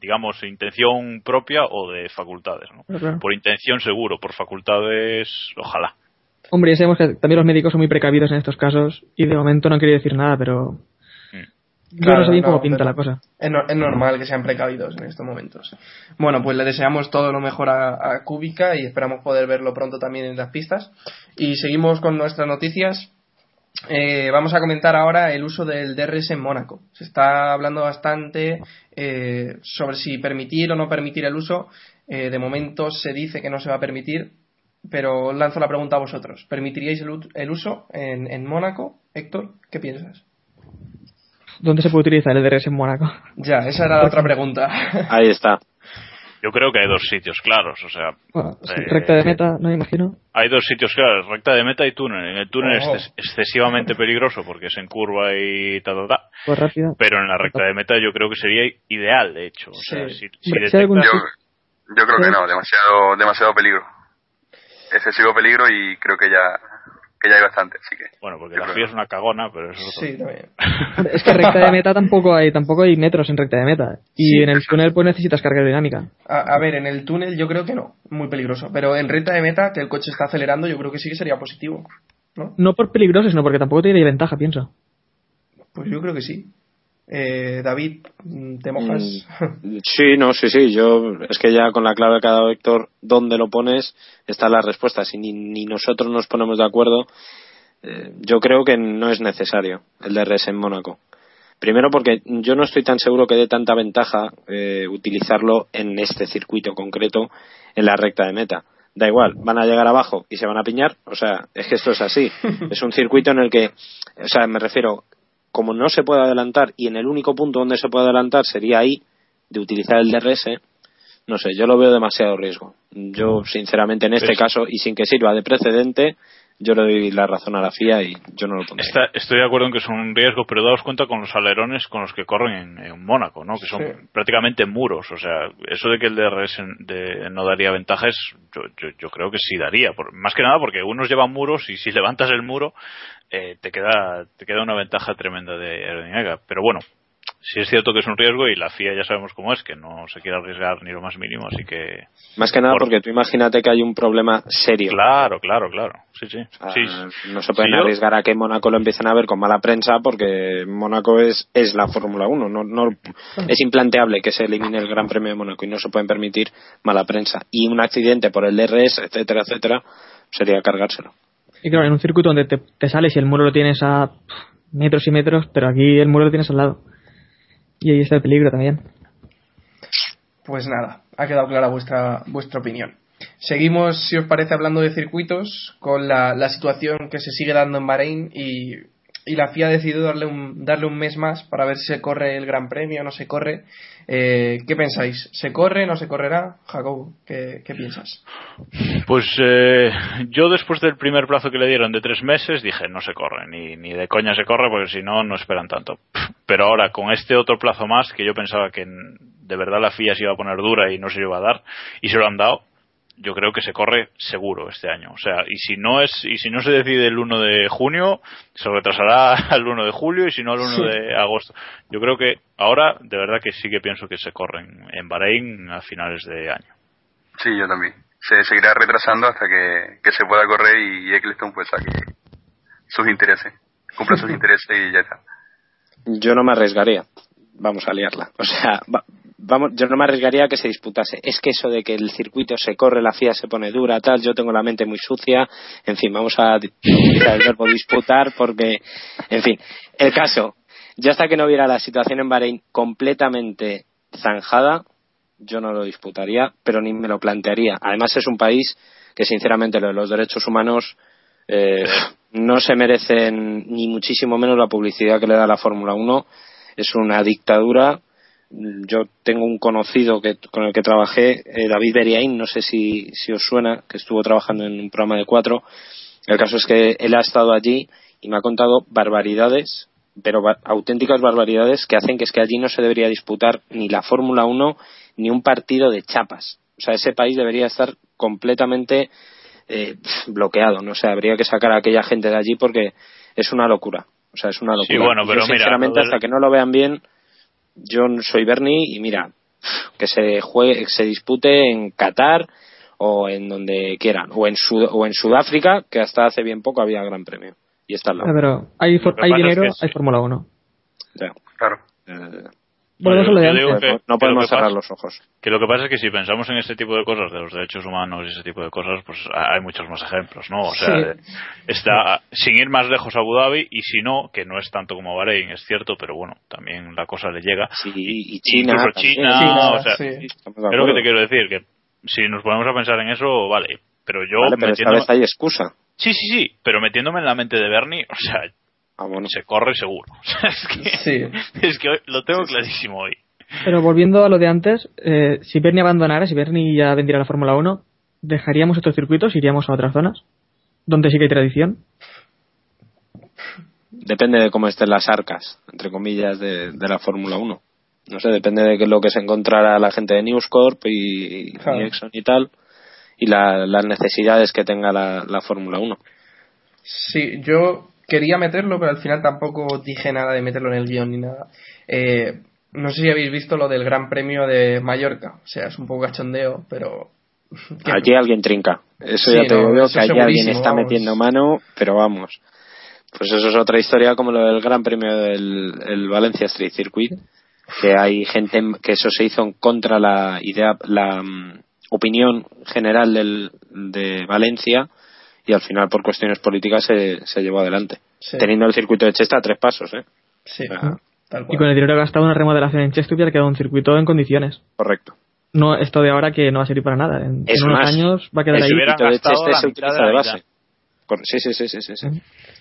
digamos, intención propia o de facultades, ¿no? Claro. Por intención seguro, por facultades, ojalá. Hombre, ya sabemos que también los médicos son muy precavidos en estos casos y de momento no han querido decir nada, pero. Mm. Yo Claro, no sé bien no, cómo pinta la cosa. Es, no- es normal que sean precavidos en estos momentos. Bueno, pues le deseamos todo lo mejor a, a Kubica y esperamos poder verlo pronto también en las pistas. Y seguimos con nuestras noticias. Eh, vamos a comentar ahora el uso del DRS en Mónaco. Se está hablando bastante eh, sobre si permitir o no permitir el uso. Eh, de momento se dice que no se va a permitir, pero lanzo la pregunta a vosotros. ¿Permitiríais el, u- el uso en, en Mónaco? Héctor, ¿qué piensas? ¿Dónde se puede utilizar el DRS en Mónaco? Ya, esa era la otra pregunta. Ahí está. Yo creo que hay dos sitios claros, o sea, Bueno, Eh, recta de meta, no me imagino. hay dos sitios claros, recta de meta y túnel. En el túnel es excesivamente peligroso porque es en curva y ta, ta, ta. Pues rápido. Pero en la recta de meta yo creo que sería ideal, de hecho. O sea, Sí. si, detectas- Yo, yo creo que no, demasiado, demasiado peligro. Excesivo peligro y creo que ya, que ya hay bastante, así que. Bueno, porque la FIA es una cagona, pero eso es otro. Sí, también. Es que recta de meta tampoco hay, tampoco hay metros en recta de meta. Y Sí, en el túnel pues necesitas carga aerodinámica. A, a ver, en el túnel yo creo que no, muy peligroso. Pero en recta de meta, que el coche está acelerando, yo creo que sí que sería positivo. ¿No? No por peligroso, sino porque tampoco tiene ventaja, pienso. Pues yo creo que sí. Eh, David, mm, ¿te mojas? Sí, no, sí, sí. Yo, es que ya con la clave que ha dado Héctor, dónde lo pones, está la respuesta. Si ni, ni nosotros nos ponemos de acuerdo, eh, yo creo que no es necesario el DRS en Mónaco. Primero porque yo no estoy tan seguro que dé tanta ventaja eh, utilizarlo en este circuito concreto en la recta de meta. Da igual, van a llegar abajo y se van a piñar. O sea, es que esto es así. Es un circuito en el que, o sea, me refiero, como no se puede adelantar y en el único punto donde se puede adelantar sería ahí, de utilizar el DRS, No sé, yo lo veo demasiado riesgo. Yo, sinceramente, en este Pues- caso, y sin que sirva de precedente, yo le doy la razón a la FIA y yo no lo. Está- estoy de acuerdo en que son un riesgo, pero daos cuenta con los alerones con los que corren en, en Mónaco, ¿no? Que son Sí. prácticamente muros. O sea, eso de que el DRS de- no daría ventajas, yo, yo, yo creo que sí daría. Por- más que nada porque unos llevan muros y si levantas el muro, eh, te queda te queda una ventaja tremenda de aerodinámica. Pero bueno, sí es cierto que es un riesgo y la FIA ya sabemos cómo es, que no se quiere arriesgar ni lo más mínimo, así que... Más que nada Por- porque tú imagínate que hay un problema serio. Claro, claro, claro. Sí, sí. O sea, sí. No se pueden Sí, yo- arriesgar a que Mónaco lo empiecen a ver con mala prensa porque Mónaco es, es la Fórmula 1. No, no, es implanteable que se elimine el Gran Premio de Mónaco y no se pueden permitir mala prensa. Y un accidente por el DRS, etcétera, etcétera, sería cargárselo. Y claro, en un circuito donde te, te sales y el muro lo tienes a metros y metros, pero aquí el muro lo tienes al lado. Y ahí está el peligro también. Pues nada, ha quedado clara vuestra, vuestra opinión. Seguimos, si os parece, hablando de circuitos, con la, la situación que se sigue dando en Bahrein y, y la FIA ha decidido darle un, darle un mes más para ver si se corre el Gran Premio o no se corre. Eh, ¿Qué pensáis? ¿Se corre, no se correrá? Jacob, ¿qué, piensas? Pues eh, yo después del primer plazo que le dieron de tres meses dije no se corre, ni, ni de coña se corre porque si no, no esperan tanto. Pero ahora con este otro plazo más que yo pensaba que de verdad la FIA se iba a poner dura y no se iba a dar y se lo han dado, yo creo que se corre seguro este año. O sea, y si no es y si no se decide el 1 de junio, se retrasará al 1 de julio y si no al 1 de agosto. Yo creo que ahora de verdad que sí que pienso que se corren en Bahrein a finales de año. Sí, yo también. Se seguirá retrasando hasta que, que se pueda correr y Eccleston pues saque sus intereses, cumpla sus intereses y ya está. Yo no me arriesgaría. Vamos a liarla. O sea, va- vamos, yo no me arriesgaría a que se disputase. Es que eso de que el circuito se corre, la FIA se pone dura, tal, yo tengo la mente muy sucia. En fin, vamos a utilizar el verbo disputar porque, en fin, el caso. Ya hasta que no viera la situación en Bahrein completamente zanjada, yo no lo disputaría, pero ni me lo plantearía. Además es un país que sinceramente lo de los derechos humanos eh, no se merecen ni muchísimo menos la publicidad que le da la Fórmula 1. Es una dictadura. Yo tengo un conocido que, con el que trabajé, eh, David Beriain, no sé si, si os suena, que estuvo trabajando en un programa de cuatro. El caso es que él ha estado allí y me ha contado barbaridades, pero ba- auténticas barbaridades que hacen que es que allí no se debería disputar ni la Fórmula 1 ni un partido de chapas. O sea, ese país debería estar completamente eh, bloqueado. No sé, habría que sacar a aquella gente de allí porque es una locura. O sea, es una locura. Sí, bueno, Y pero yo, sinceramente, hasta que no lo vean bien, yo soy Bernie y mira, que se juegue, que se dispute en Qatar o en donde quieran, o en, Sud- o en Sudáfrica, que hasta hace bien poco había gran premio. Y está al lado. Ah, Pero hay, es dinero, que sí. hay Fórmula 1. Ya. Claro. Eh, Volvemos a lo de yo digo antes. que- no, podemos que cerrar pasa- los ojos. Que lo que pasa es que si pensamos en este tipo de cosas, de los derechos humanos y ese tipo de cosas, pues hay muchos más ejemplos, ¿no? O sea, Sí. está sin ir más lejos a Abu Dhabi y si no, que no es tanto como Bahrein, es cierto, pero bueno, también la cosa le llega. Sí, y China. Incluso. China, China, o sea, sí. Es lo que te quiero decir, que si nos ponemos a pensar en eso, vale, pero yo Vale, pero esta metiéndome- vez hay excusa. Sí, sí, sí, pero metiéndome en la mente de Bernie, o sea, Ah, bueno. se corre seguro. Es que, Sí. es que hoy- lo tengo clarísimo hoy. Pero volviendo a lo de antes, eh, si Bernie abandonara, si Bernie ya vendiera la Fórmula 1, ¿dejaríamos estos circuitos? ¿Iríamos a otras zonas? Donde sí que hay tradición. Depende de cómo estén las arcas, entre comillas, de, de la Fórmula 1. No sé, depende de qué- lo que se encontrara la gente de News Corp y, y. Exxon y tal, y la- las necesidades que tenga la, la Fórmula 1. Sí, yo quería meterlo, pero al final tampoco dije nada de meterlo en el guion ni nada. Eh, no sé si habéis visto lo del Gran Premio de Mallorca. O sea, es un poco cachondeo, pero... Allí alguien trinca. Eso Sí, ya te no, eso que allí alguien está vamos. metiendo mano, pero vamos. Pues eso es otra historia como lo del Gran Premio del el Valencia Street Circuit, que hay gente en- que eso se hizo en contra la idea, la mm, opinión general del, de Valencia y al final por cuestiones políticas se, se llevó adelante. Sí, Teniendo el circuito de Chesta a tres pasos, ¿eh? sí, Ah. tal Y con el dinero gastado en una remodelación en Chester hubiera quedado un circuito en condiciones. Correcto. No esto de ahora que no va a servir para nada. En, unos más, años va a quedar El ahí. si hubiera- circuito de gastado se utiliza de base. Sí, sí, sí, sí, sí,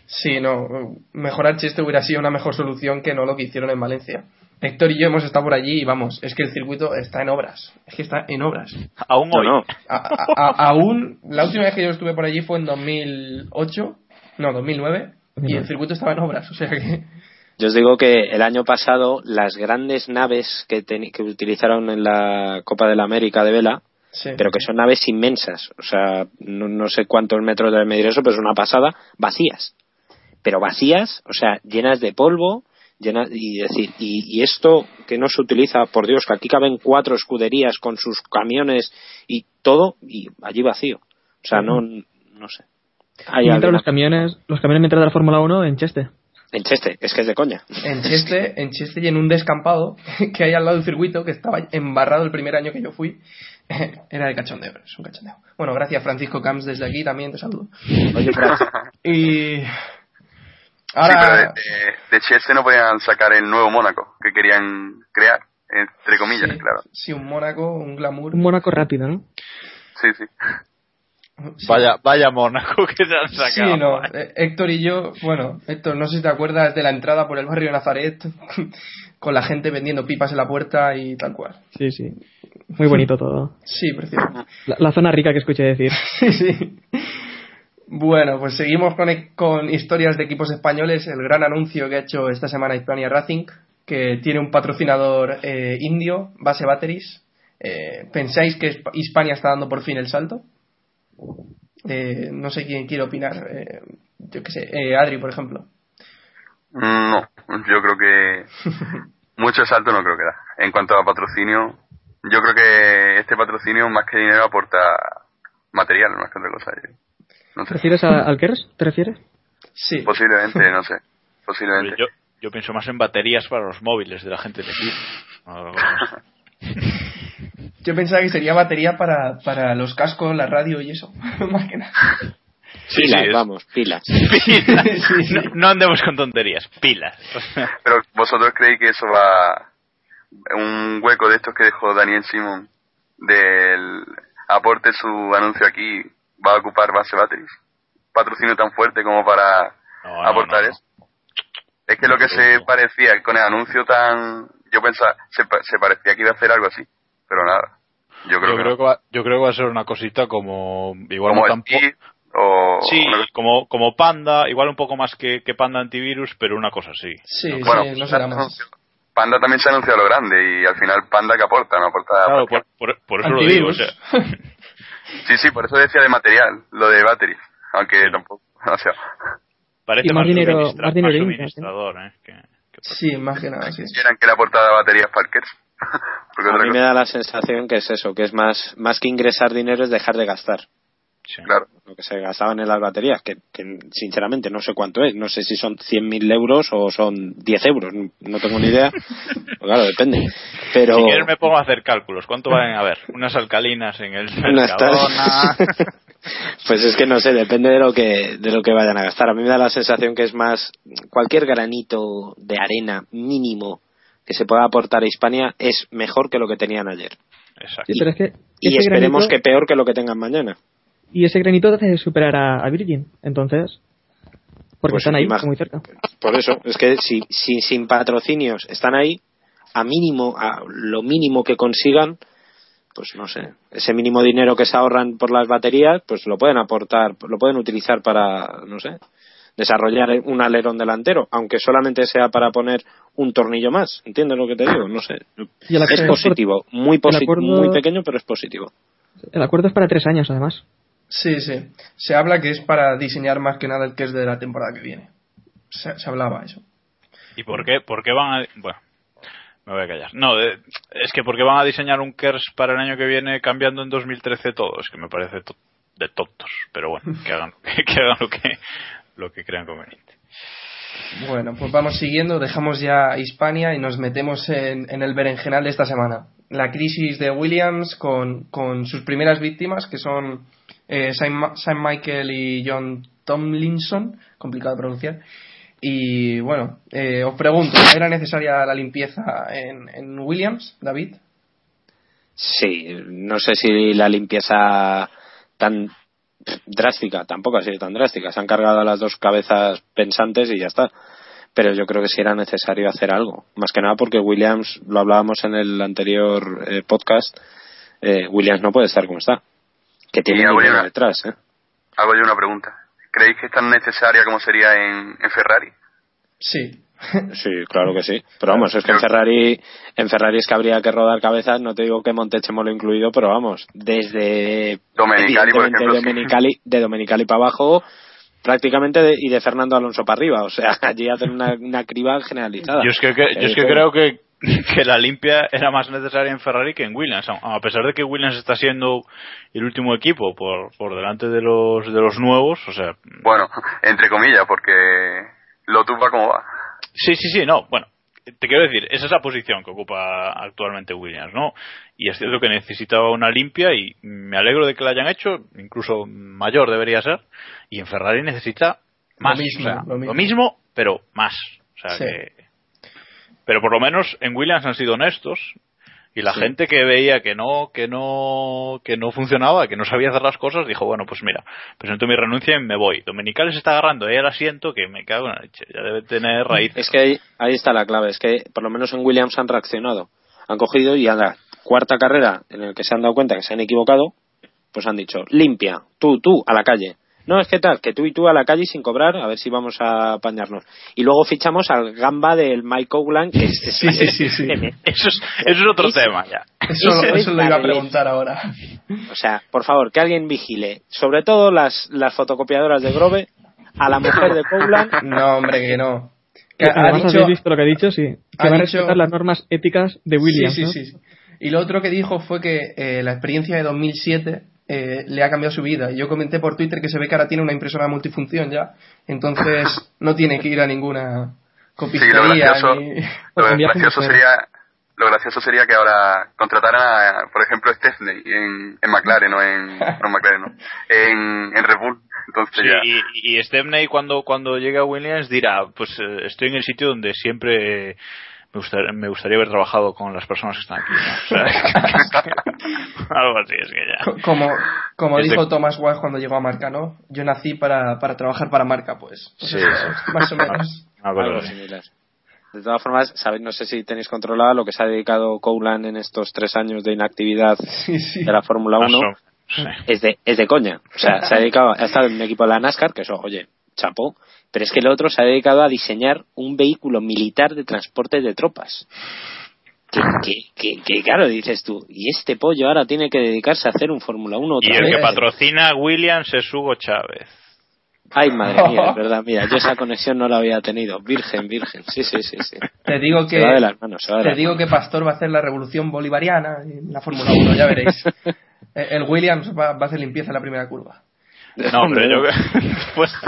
sí. No, mejorar Cheste hubiera sido una mejor solución que no lo que hicieron en Valencia. Héctor y yo hemos estado por allí y vamos, es que el circuito está en obras. Es que está en obras. Aún No, hoy. no. A- a- a- aún, la última vez que yo estuve por allí fue en 2008, no, 2009, y el circuito estaba en obras. O sea que. Yo os digo que el año pasado las grandes naves que, que utilizaron en la Copa de la América de vela, Sí. pero que son naves inmensas, o sea, no, no sé cuántos metros debe medir eso, pero es una pasada, vacías. Pero vacías, o sea, llenas de polvo, llenas, y decir, y, y esto que no se utiliza, por Dios, que aquí caben cuatro escuderías con sus camiones y todo, y allí vacío. O sea, no, no sé. Hay Y mientras los camiones, los camiones mientras de la Fórmula 1 en Cheste. En Cheste, es que es de coña. En Cheste, en Cheste y en un descampado que hay al lado del circuito, que estaba embarrado el primer año que yo fui, era de cachondeo, es un cachondeo. Bueno, gracias Francisco Camps desde aquí, también te saludo. Oye, Fran, Y... Sí, pero de, Ahora... de, de Chelsea no podían sacar el nuevo Mónaco que querían crear, entre comillas, sí, claro. sí, un Mónaco, un glamour. Un Mónaco rápido, ¿no? Sí, sí. Sí. Vaya, vaya Mónaco que te han Sí, sacado. no. eh, Héctor y yo, bueno, Héctor, no sé si te acuerdas de la entrada por el barrio de Nazaret, con la gente vendiendo pipas en la puerta y tal cual. Sí, sí. Muy bonito todo. Sí, precioso. La, la zona rica que escuché decir. Sí, sí. Bueno, pues seguimos con, con historias de equipos españoles. El gran anuncio que ha hecho esta semana Hispania Racing, que tiene un patrocinador eh, indio, Base Batteries. Eh, ¿Pensáis que Hisp- Hispania está dando por fin el salto? Eh, no sé quién quiere opinar. Eh, yo qué sé, eh, Adri, por ejemplo. Mm, No, yo creo que mucho salto no creo que da. En cuanto a patrocinio, yo creo que este patrocinio más que dinero aporta material, más que otra cosa. No ¿Te refieres a- al Kers? ¿Te refieres? Sí. posiblemente, no sé, posiblemente. Yo, yo pienso más en baterías para los móviles de la gente de aquí. No, Yo pensaba que sería batería para, para los cascos, la radio y eso. Más que nada. Sí, pilas, sí, vamos, pilas. Pilas. Sí, sí. No, no andemos con tonterías, pilas. Pero vosotros creéis que eso va un hueco de estos que dejó Daniel Simon del aporte su anuncio aquí va a ocupar base batteries patrocinio tan fuerte como para No, aportar no, no. eso es que lo que se parecía con el anuncio tan yo pensaba se, pa- se parecía que iba a hacer algo así pero nada yo creo Yo que creo no. que, va, yo creo que va a ser una cosita como igual como no tampoco o sí una como como Panda igual un poco más que, que Panda antivirus pero una cosa así Sí, bueno sí, no será más. Panda también se anunció a lo grande y al final Panda que aporta no aporta claro por, por- por eso lo digo o sea, Sí, sí, por eso decía de material, lo de battery. Aunque tampoco, o sea, parece Y más dinero- suministra- más dinero más ¿sí? suministrador ¿eh? que, que- Sí, más que nada, sí. quisieran que la portada de baterías Parkers. Porque A mí me cosa, da la sensación que es eso, que es más, más que ingresar dinero es dejar de gastar. Sí. claro. Lo que se gastaban en las baterías, que, que sinceramente no sé cuánto es. No sé si son 100.000 euros o son 10 euros. No tengo ni idea. Pues claro, depende. Pero. Si quieres me pongo a hacer cálculos. ¿Cuánto valen? A ver, unas alcalinas en el Mercadona. pues es que no sé, depende de lo que de lo que vayan a gastar. A mí me da la sensación que es más cualquier granito de arena mínimo que se pueda aportar a Hispania es mejor que lo que tenían ayer. Exacto. Sí, pero es que Y ese esperemos granito- que peor que lo que tengan mañana. Y ese granito te hace superar a, a Virgin. Entonces. Porque Pues están ahí, muy cerca. Por eso, es que si, si sin patrocinios están ahí, a mínimo, a lo mínimo que consigan, pues no sé, ese mínimo dinero que se ahorran por las baterías, pues lo pueden aportar, lo pueden utilizar para, no sé, desarrollar un alerón delantero, aunque solamente sea para poner un tornillo más. ¿Entiendes lo que te digo? No sé. Es positivo, muy, posi- acuerdo- muy pequeño, pero es positivo. El acuerdo es para tres años, además. Sí, sí. Se habla que es para diseñar más que nada el que es de la temporada que viene. Se, se hablaba eso. ¿Y por qué, por qué van a.? Bueno, me voy a callar. No, eh, es que porque van a diseñar un KERS para el año que viene cambiando en 2013 todo. Es que me parece to- de tontos. Pero bueno, que hagan, que hagan lo, que, lo que crean conveniente. Bueno, pues vamos siguiendo, dejamos ya Hispania y nos metemos en, en el berenjenal de esta semana. La crisis de Williams con, con sus primeras víctimas, que son eh, Saint, Michael y John Tomlinson, complicado de pronunciar. Y bueno, eh, os pregunto, ¿era necesaria la limpieza en, en Williams, David? Sí, no sé si la limpieza tan drástica, tampoco ha sido tan drástica. Se han cargado a las dos cabezas pensantes y ya está. Pero yo creo que sí era necesario hacer algo. Más que nada porque Williams, lo hablábamos en el anterior eh, podcast, eh, Williams no puede estar como está. Que tiene una- detrás, ¿eh? Hago yo una pregunta. ¿Creéis que es tan necesaria como sería en, en Ferrari? Sí. Sí, claro que sí. Pero vamos, es que en Ferrari, en Ferrari es que habría que rodar cabezas, no te digo que Montechemo lo incluido, pero vamos, desde Domenicali, por ejemplo, sí. Domenicali, de Domenicali para abajo, prácticamente de- y de Fernando Alonso para arriba, o sea, allí hacen una, una criba generalizada. Yo es que, que- yo es que Eh, creo que, que la limpia era más necesaria en Ferrari que en Williams. A a pesar de que Williams está siendo el último equipo por, por delante de los, de los nuevos, o sea, Bueno, entre comillas, porque Lotus va como va. Sí, sí, sí, no, bueno, te quiero decir, esa es la posición que ocupa actualmente Williams, ¿no? Y es cierto que necesitaba una limpia y me alegro de que la hayan hecho, incluso mayor debería ser, y en Ferrari necesita más, Lo mismo, o sea, lo mismo. lo mismo, pero más, o sea Sí. que... Pero por lo menos en Williams han sido honestos y la Sí. gente que veía que no, que no, que no funcionaba, que no sabía hacer las cosas, dijo, bueno, pues mira, presento mi renuncia y me voy. Dominicali se está agarrando ahí el asiento que me cago en la leche, ya debe tener raíces. Es que ahí, ahí está la clave, es que por lo menos en Williams han reaccionado. Han cogido y a la cuarta carrera en el que se han dado cuenta que se han equivocado, pues han dicho, limpia, tú, tú, a la calle. No, es que tal, que tú y tú a la calle sin cobrar, a ver si vamos a apañarnos. Y luego fichamos al gamba del Mike Oakland, que es... es- Sí, sí, sí, sí. Eso es, eso es otro tema ya. Eso, Eso es eso lo iba a preguntar ahora. O sea, por favor, que alguien vigile, sobre todo las, las fotocopiadoras de Grove, a la mujer de Cougland No, hombre, que no. Que ha además dicho, visto lo que ha dicho, sí. Que ha va a dicho- respetar las normas éticas de Williams. Sí, ¿no? sí, sí. Y lo otro que dijo fue que eh, la experiencia de 2007 eh, le ha cambiado su vida. Y yo comenté por Twitter que se ve que ahora tiene una impresora multifunción ya. Entonces no tiene que ir a ninguna Sí, lo copistería gracioso, ni... lo gracioso sería lo gracioso sería que ahora contrataran a, por ejemplo, Stepney en, en McLaren o en, no en McLaren, no, en, en Red Bull. Entonces Sí, ya, y, y Stepney cuando, cuando llegue a Williams dirá, pues eh, estoy en el sitio donde siempre eh, me, gustaría, me gustaría haber trabajado con las personas que están aquí. ¿no? O sea, algo así, es que ya. Co- Como, como dijo Thomas Walsh cuando llegó a Marca, ¿no? Yo nací para, para trabajar para Marca, pues. Sí, eso. Más o menos. Algo similar. De todas formas, sabéis, no sé si tenéis controlado lo que se ha dedicado Coulan en estos tres años de inactividad Sí, sí. de la Fórmula Más 1. o- sí. Es de, es de coña. O sea, se ha dedicado, ha estado en un equipo de la NASCAR, que eso, oye, chapó. Pero es que el otro se ha dedicado a diseñar un vehículo militar de transporte de tropas. Que, que, que, que, claro, dices tú, y este pollo ahora tiene que dedicarse a hacer un Fórmula 1 Y otra el vez. que patrocina a Williams es Hugo Chávez. Ay, madre mía, es verdad, mira, yo esa conexión no la había tenido. Virgen, virgen, sí, sí, sí, sí. Te digo que, Se va de las manos, se va de te las digo manos. que Pastor va a hacer la revolución bolivariana en la Fórmula 1, ya veréis. Eh, El Williams va, va a hacer limpieza en la primera curva. No, pero yo pues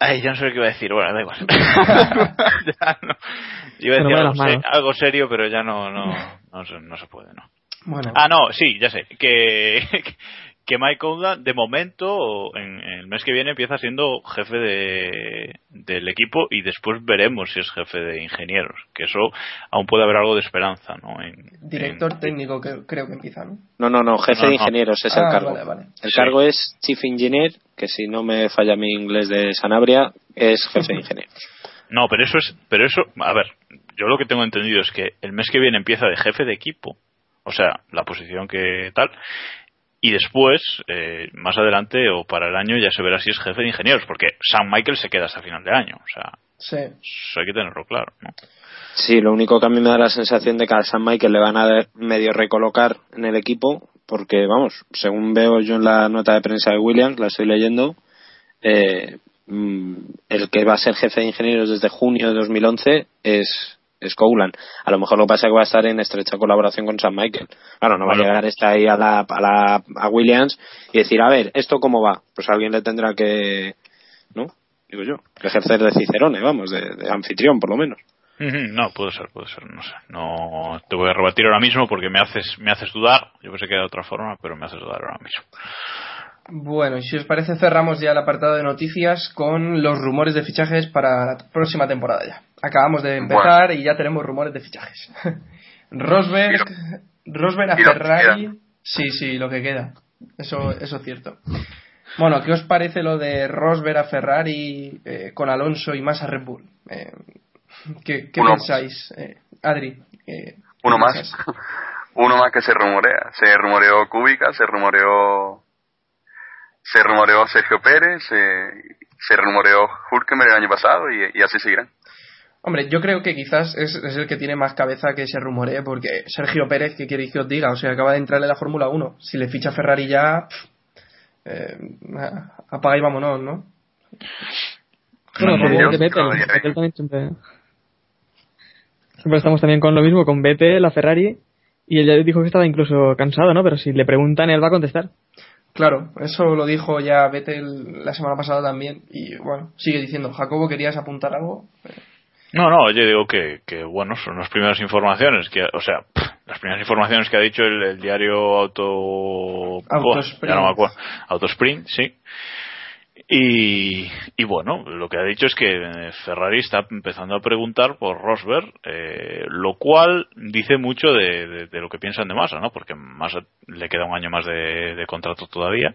Ay, ya no sé que iba a decir, bueno, da igual. Ya no. Iba a decir algo, se- serio, pero ya no, no, no, se, no se puede, ¿no? Bueno, Ah, no, sí, ya sé. Que, que Mike Oldham, de momento, en, en el mes que viene, empieza siendo jefe de, del equipo y después veremos si es jefe de ingenieros. Que eso aún puede haber algo de esperanza, ¿no? En, director en- técnico que creo que empieza, ¿no? No, no, no, jefe No, de ingenieros es Ah, el cargo. vale, vale. El Sí. cargo es Chief Engineer, que si no me falla mi inglés de Sanabria, es jefe de ingenieros. No, pero eso es, pero eso, a ver, yo lo que tengo entendido es que el mes que viene empieza de jefe de equipo, o sea, la posición que tal, y después, eh, más adelante o para el año ya se verá si es jefe de ingenieros, porque Sam Michael se queda hasta final de año, o sea, Sí. eso hay que tenerlo claro, ¿no? Sí, lo único que a mí me da la sensación de que a Sam Michael le van a medio recolocar en el equipo, porque vamos, según veo yo en la nota de prensa de Williams, la estoy leyendo, eh, mm, el que va a ser jefe de ingenieros desde junio de 2011 es, es Coulan. A lo mejor lo que pasa es que va a estar en estrecha colaboración con Sam Michael. Claro, no va a llegar este ahí a, la, a, la, a Williams y decir, a ver, ¿esto cómo va? Pues alguien le tendrá que, ¿no? Digo yo, que ejercer de cicerone, vamos, de, de anfitrión por lo menos. No, puede ser, puede ser, no sé. No te voy a rebatir ahora mismo porque me haces, me haces dudar. Yo pensé que era de otra forma, pero me haces dudar ahora mismo. Bueno, y si os parece cerramos ya el apartado de noticias con los rumores de fichajes para la próxima temporada ya. Acabamos de empezar y ya tenemos rumores de fichajes. Rosberg, Rosberg a Ferrari. Sí, sí, lo que queda. Eso, eso es cierto. Bueno, ¿qué os parece lo de Rosberg a Ferrari eh, con Alonso y más a Red Bull? Eh, ¿Qué, pensáis, eh, Adri? eh, Uno ¿qué más. Uno más que se rumorea. Se rumoreó Kubica, se rumoreó. Se rumoreó Sergio Pérez, se, se rumoreó Hulkenberg el año pasado y, y así seguirán. Hombre, yo creo que quizás es, es el que tiene más cabeza que se rumoree, porque Sergio Pérez, ¿qué queréis que os diga? O sea, acaba de entrar en la Fórmula 1. Si le ficha Ferrari ya, pff, eh, apaga y vámonos, ¿no? Bueno, igual que Vettel. Vettel también siempre. Siempre estamos también con lo mismo, con Vettel, la Ferrari. Y él ya dijo que estaba incluso cansado, ¿no? Pero si le preguntan, él va a contestar. Claro, eso lo dijo ya Vettel la semana pasada también. Y bueno, sigue diciendo, Jacobo, ¿querías apuntar algo? No, no, yo digo que, que bueno, son las primeras informaciones, que, o sea, pff, las primeras informaciones que ha dicho el, el diario Auto... Autosprint. ya no me acuerdo. Autosprint, sí. Y, y bueno, lo que ha dicho es que Ferrari está empezando a preguntar por Rosberg, eh, lo cual dice mucho de, de- de lo que piensan de Massa, ¿no? Porque Massa le queda un año más de, de contrato todavía.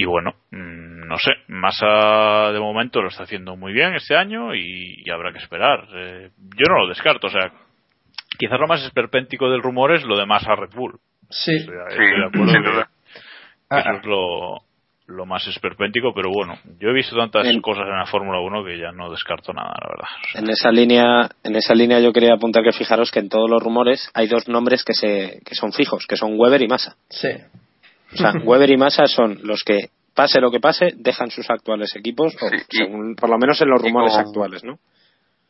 Y bueno, mm, no sé, Massa de momento lo está haciendo muy bien este año y, y habrá que esperar. Eh, yo no lo descarto, o sea, quizás lo más esperpéntico del rumor es lo de Massa Red Bull. Sí. Estoy, Sí, estoy de acuerdo sin que- duda. que Ah, eso es lo, lo más esperpéntico, pero bueno, yo he visto tantas En- cosas en la Fórmula 1 que ya no descarto nada, la verdad. O sea, En esa línea, en esa línea yo quería apuntar que fijaros que en todos los rumores hay dos nombres que se, que son fijos, que son Weber y Massa. sí. O sea, Weber y Massa son los que pase lo que pase, dejan sus actuales equipos, o Sí, y- según- por lo menos en los rumores con- actuales, ¿no?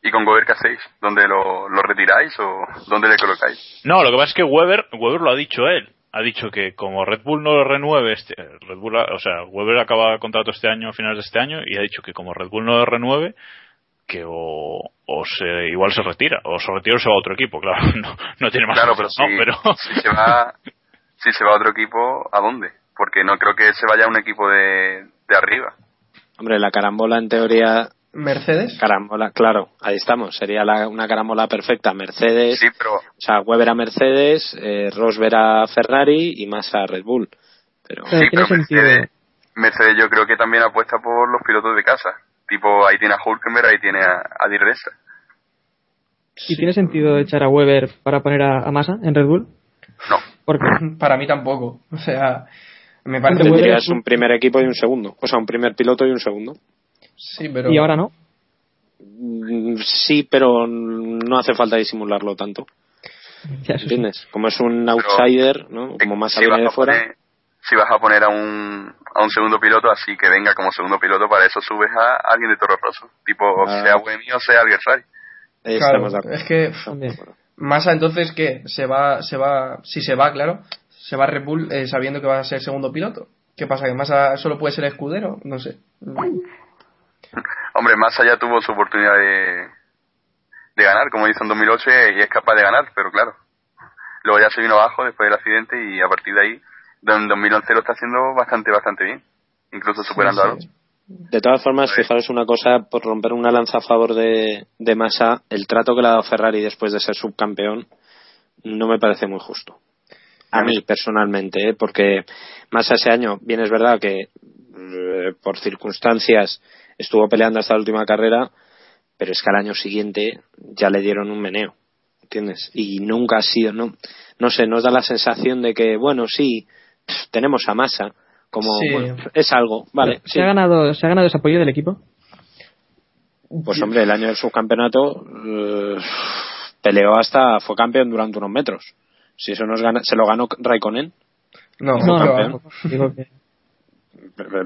¿Y con Gober qué hacéis? ¿Dónde lo, lo retiráis o dónde le colocáis? No, lo que pasa es que Weber, Weber lo ha dicho él. Ha dicho que como Red Bull no lo renueve, este, Red Bull, o sea, Weber acaba contrato este año, a finales de este año, y ha dicho que como Red Bull no lo renueve, que o, o se, igual se retira, o se retira o se va a otro equipo, claro, no, no tiene más Claro, pero si, ¿no? pero si se va si se va a otro equipo, ¿a dónde? Porque no creo que se vaya a un equipo de, de arriba. Hombre, la carambola en teoría, Mercedes. carambola, claro, ahí estamos, sería la- una carambola perfecta. Mercedes, Sí, pero o sea, Weber a Mercedes, eh, Rosberg a Ferrari y Massa a Red Bull. Pero Sí, pero. Mercedes, Mercedes yo creo que también apuesta por los pilotos de casa. Tipo, ahí tiene a Hulkenberg, ahí tiene a, a Di Resta. ¿Y tiene sentido echar a Weber para poner a, a Massa en Red Bull? No, Porque Para mí tampoco. O sea, me parece muy tendrías es un primer equipo y un segundo. O sea, un primer piloto y un segundo. Sí, pero. y ahora no. Mm, Sí, pero no hace falta disimularlo tanto. Ya, eso sí. ¿Entiendes? Como es un outsider, ¿no? Como más si viene de a fuera. poner, si vas a poner a un, a un segundo piloto, así que venga como segundo piloto, para eso subes a alguien de Toro Rosso. Tipo, Ah. sea Buemi o sea. Ahí Claro, estamos de acuerdo. es que. Massa entonces qué se va se va si se va claro se va a Red Bull eh, sabiendo que va a ser segundo piloto qué pasa que Massa solo puede ser escudero no sé Hombre, Massa ya tuvo su oportunidad de, de ganar, como hizo en 2008, y es capaz de ganar, pero claro. Luego ya se vino abajo después del accidente y a partir de ahí, en 2011 lo está haciendo bastante, bastante bien. Incluso superando a Sí, Alonso. De todas formas, fijaros una cosa, por romper una lanza a favor de, de Massa, el trato que le ha dado Ferrari después de ser subcampeón no me parece muy justo. A mí, personalmente, ¿eh? porque Massa ese año, bien es verdad que eh, por circunstancias estuvo peleando hasta la última carrera, pero es que al año siguiente ya le dieron un meneo, ¿entiendes? Y nunca ha sido, no, no sé, nos da la sensación de que, bueno, sí, tenemos a Massa, como, Sí. bueno, es algo, vale, ¿Se, sí. ha ganado, ¿Se ha ganado ese apoyo del equipo? Pues hombre, el año del subcampeonato eh, peleó hasta, fue campeón durante unos metros. Si eso nos gana, se lo ganó Raikkonen no, no, campeón. no. Digo que-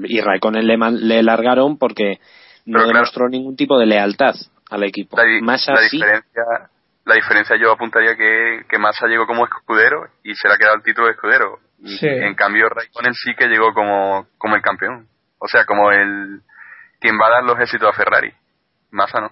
y Raikkonen le, le largaron porque no claro. demostró ningún tipo de lealtad al equipo. La, Más la así, diferencia, la diferencia yo apuntaría que, que Massa llegó como escudero y se le ha quedado el título de escudero. Y Sí. En cambio, Raikkonen sí que llegó como, como el campeón. O sea, como el quien va a dar los éxitos a Ferrari. Massa no.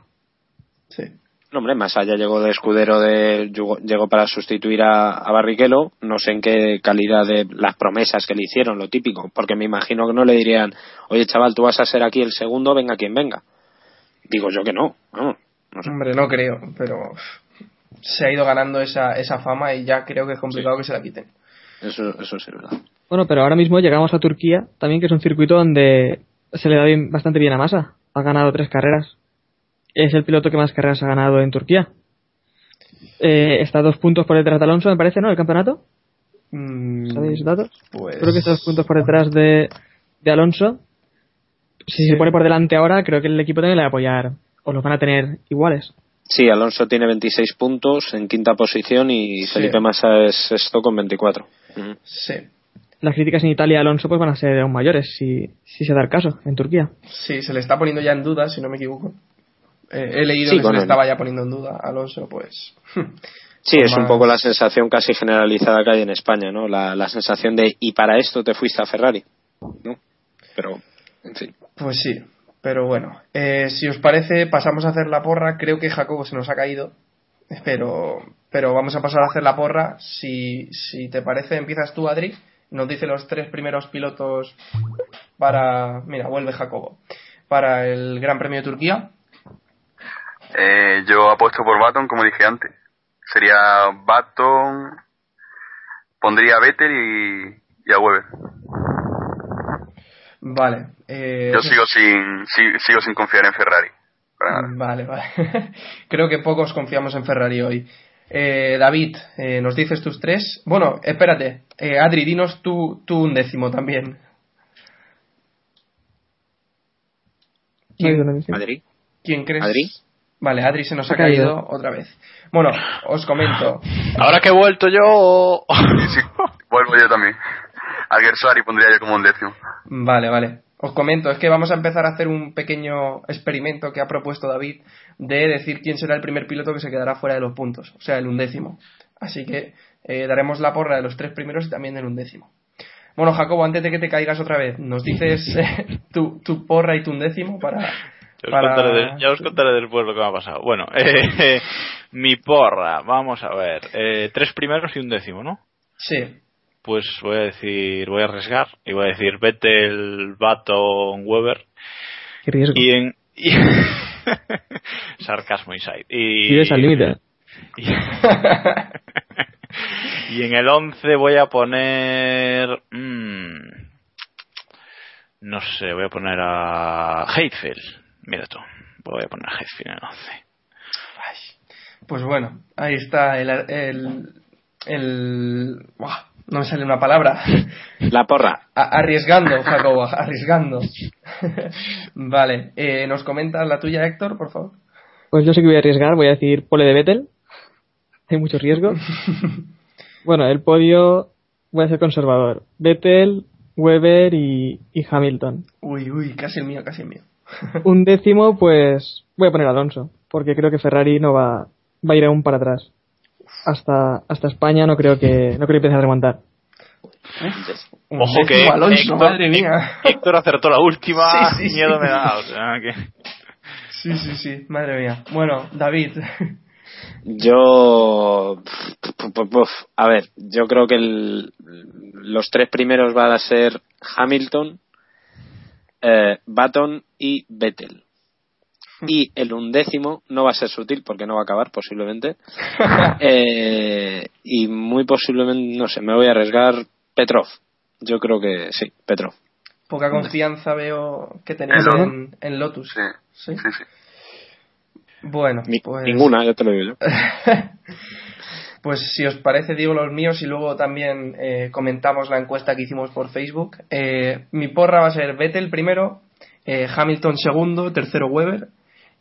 Sí. no, hombre, más allá llegó de escudero de llegó, llegó para sustituir a, a Barrichello, no sé en qué calidad de las promesas que le hicieron, lo típico, porque me imagino que no le dirían, oye chaval, tú vas a ser aquí el segundo, venga quien venga. Digo yo que no, vamos, no sé. hombre no creo pero se ha ido ganando esa esa fama y ya creo que es complicado que se la quiten Eso, eso sí es verdad. Bueno, pero ahora mismo llegamos a Turquía, también que es un circuito donde se le da bien- bastante bien a Massa. Ha ganado tres carreras. Es el piloto que más carreras ha ganado en Turquía. Eh, está a dos puntos por detrás de Alonso, me parece, ¿no? El campeonato. Mm, ¿Sabéis datos? Pues... Creo que está dos puntos por detrás de, de Alonso. Si se pone por delante ahora, creo que el equipo también le va a apoyar. O los van a tener iguales. Sí, Alonso tiene 26 puntos en quinta posición y Sí. Felipe Massa es sexto con 24. Ujú. Sí, Las críticas en Italia a Alonso pues van a ser aún mayores si, si se da el caso en Turquía. sí, se le está poniendo ya en duda, si no me equivoco. Eh, he leído Sí, que se le estaba ya poniendo en duda a Alonso, pues... Sí, es un poco la sensación casi generalizada que hay en España, ¿no? La, la sensación de, ¿y para esto te fuiste a Ferrari? ¿No? Pero, en fin. Pues sí, pero bueno, eh, si os parece, pasamos a hacer la porra. Creo que Jacobo se nos ha caído, pero, pero vamos a pasar a hacer la porra. Si, si te parece, empiezas tú, Adri. Nos dice los tres primeros pilotos para. Mira, vuelve Jacobo. Para el Gran Premio de Turquía. Eh, yo apuesto por Baton, como dije antes. Sería Baton, pondría a Vettel y, y a Weber. Vale. eh, Yo sigo sin, si- sigo sin confiar en Ferrari. Vale, vale. Creo que pocos confiamos en Ferrari hoy. Eh, David, eh, ¿nos dices tus tres? Bueno, espérate. Eh, Adri, dinos tú, tú un décimo también. ¿Quién, Madrid. quién crees? ¿Adri? Vale, Adri se nos ha Ha caído. caído otra vez. Bueno, os comento. Ahora que he vuelto yo. Sí, sí, vuelvo yo también. A Gersari pondría yo como un décimo. Vale, vale. Os comento, es que vamos a empezar a hacer un pequeño experimento que ha propuesto David de decir quién será el primer piloto que se quedará fuera de los puntos, o sea, el undécimo. Así que eh, daremos la porra de los tres primeros y también del undécimo. Bueno, Jacobo, antes de que te caigas otra vez, ¿nos dices eh, tu, tu porra y tu undécimo para... Ya os, para- contaré, de- ya os contaré después lo que me ha pasado. Bueno, eh, mi porra, vamos a ver. Eh, tres primeros y un décimo, ¿no? Sí, Pues voy a decir, voy a arriesgar y voy a decir Vettel, Baton, Weber Qué riesgo. y en y- sarcasmo inside y al límite. y, y en el 11 voy a poner mm, no sé voy a poner a Heidfeld mira tú voy a poner a Heidfeld en el 11 pues bueno, ahí está el... el, el- ¡buah! No me sale una palabra. La porra. A- arriesgando, Jacobo, arriesgando. vale, eh, ¿nos comentas la tuya, Héctor, por favor? Pues yo sí que voy a arriesgar, voy a decir pole de Vettel. Hay mucho riesgo. bueno, el podio voy a ser conservador. Vettel, Weber y, y Hamilton. Uy, uy, casi el mío, casi el mío. Un décimo, pues voy a poner a Alonso, porque creo que Ferrari no va, va a ir aún para atrás. Hasta, hasta España no creo que no creo que empiece a remontar. Un Ojo que Alonso, Héctor, madre mía. Héctor acertó la última, Sí, sí, miedo sí. me da, o sea que... Sí, sí, sí, madre mía. Bueno, David. Yo. A ver, yo creo que el- los tres primeros van a ser Hamilton, eh, Baton y Vettel. Y el undécimo no va a ser sutil porque no va a acabar posiblemente. Eh, y muy posiblemente, no sé, me voy a arriesgar Petrov. Yo creo que sí, Petrov. Poca confianza veo que tenéis ¿En en, en Lotus. Sí, ¿Sí? sí, sí. Bueno, Ni- pues... Ninguna, ya te lo digo yo. Pues si os parece, digo los míos y luego también eh, comentamos la encuesta que hicimos por Facebook. Eh, mi porra va a ser Vettel primero, eh, Hamilton segundo, tercero Weber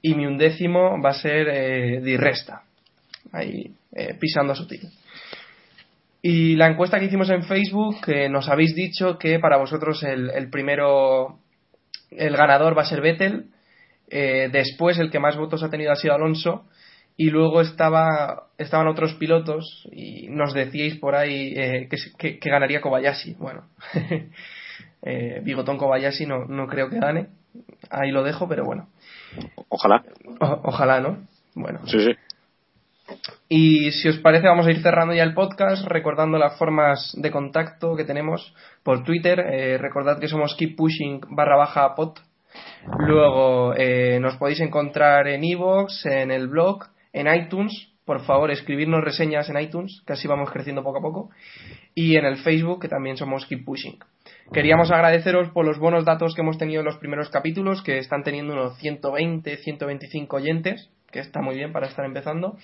y mi undécimo va a ser eh, Di Resta. Ahí, eh, pisando sutil. Y la encuesta que hicimos en Facebook, eh, nos habéis dicho que para vosotros el, el primero, el ganador va a ser Vettel, eh, después el que más votos ha tenido ha sido Alonso, y luego estaba estaban otros pilotos y nos decíais por ahí eh, que, que- que ganaría Kobayashi. Bueno, eh, Bigotón Kobayashi no, no creo que gane, ahí lo dejo, pero bueno, Ojalá. O- ojalá, ¿no? Bueno, Sí, sí. y si os parece, vamos a ir cerrando ya el podcast, recordando las formas de contacto que tenemos por Twitter. Eh, recordad que somos keep pushing barra baja pot. Luego eh, nos podéis encontrar en iVoox, en el blog, en iTunes por favor, escribirnos reseñas en iTunes, que así vamos creciendo poco a poco, y en el Facebook, que también somos Keep Pushing. Queríamos agradeceros por los buenos datos que hemos tenido en los primeros capítulos, que están teniendo unos 120, 125 oyentes, que está muy bien para estar empezando.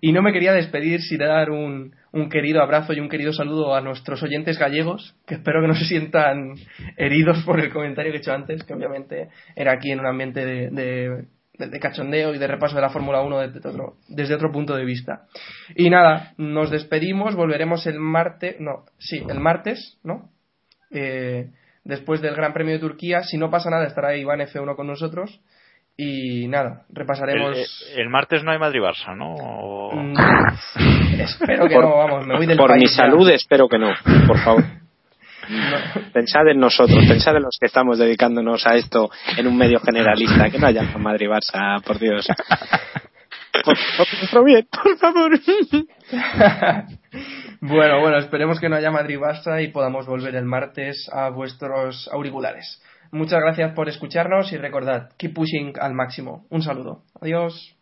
Y no me quería despedir sin dar un, querido abrazo y un querido saludo a nuestros oyentes gallegos, que espero que no se sientan heridos por el comentario que he hecho antes, que obviamente era aquí en un ambiente de cachondeo y de repaso de la Fórmula 1 desde otro, desde otro punto de vista. Y nada, nos despedimos, volveremos el martes, no, sí, el martes, ¿no? Eh, después del Gran Premio de Turquía, si no pasa nada estará Iván F1 con nosotros y nada, repasaremos... el martes no hay Madrid-Barça, ¿no? O- Mm, espero que Por- no, vamos, me voy del Por país mi ya. salud espero que no, por favor. No. Pensad en nosotros, pensad en los que estamos dedicándonos a esto en un medio generalista, que no haya Madrid-Barça, por Dios. Por, bien, por favor. bueno, bueno, esperemos que no haya Madrid-Barça y podamos volver el martes a vuestros auriculares. Muchas gracias por escucharnos y recordad, keep pushing al máximo. Un saludo. Adiós.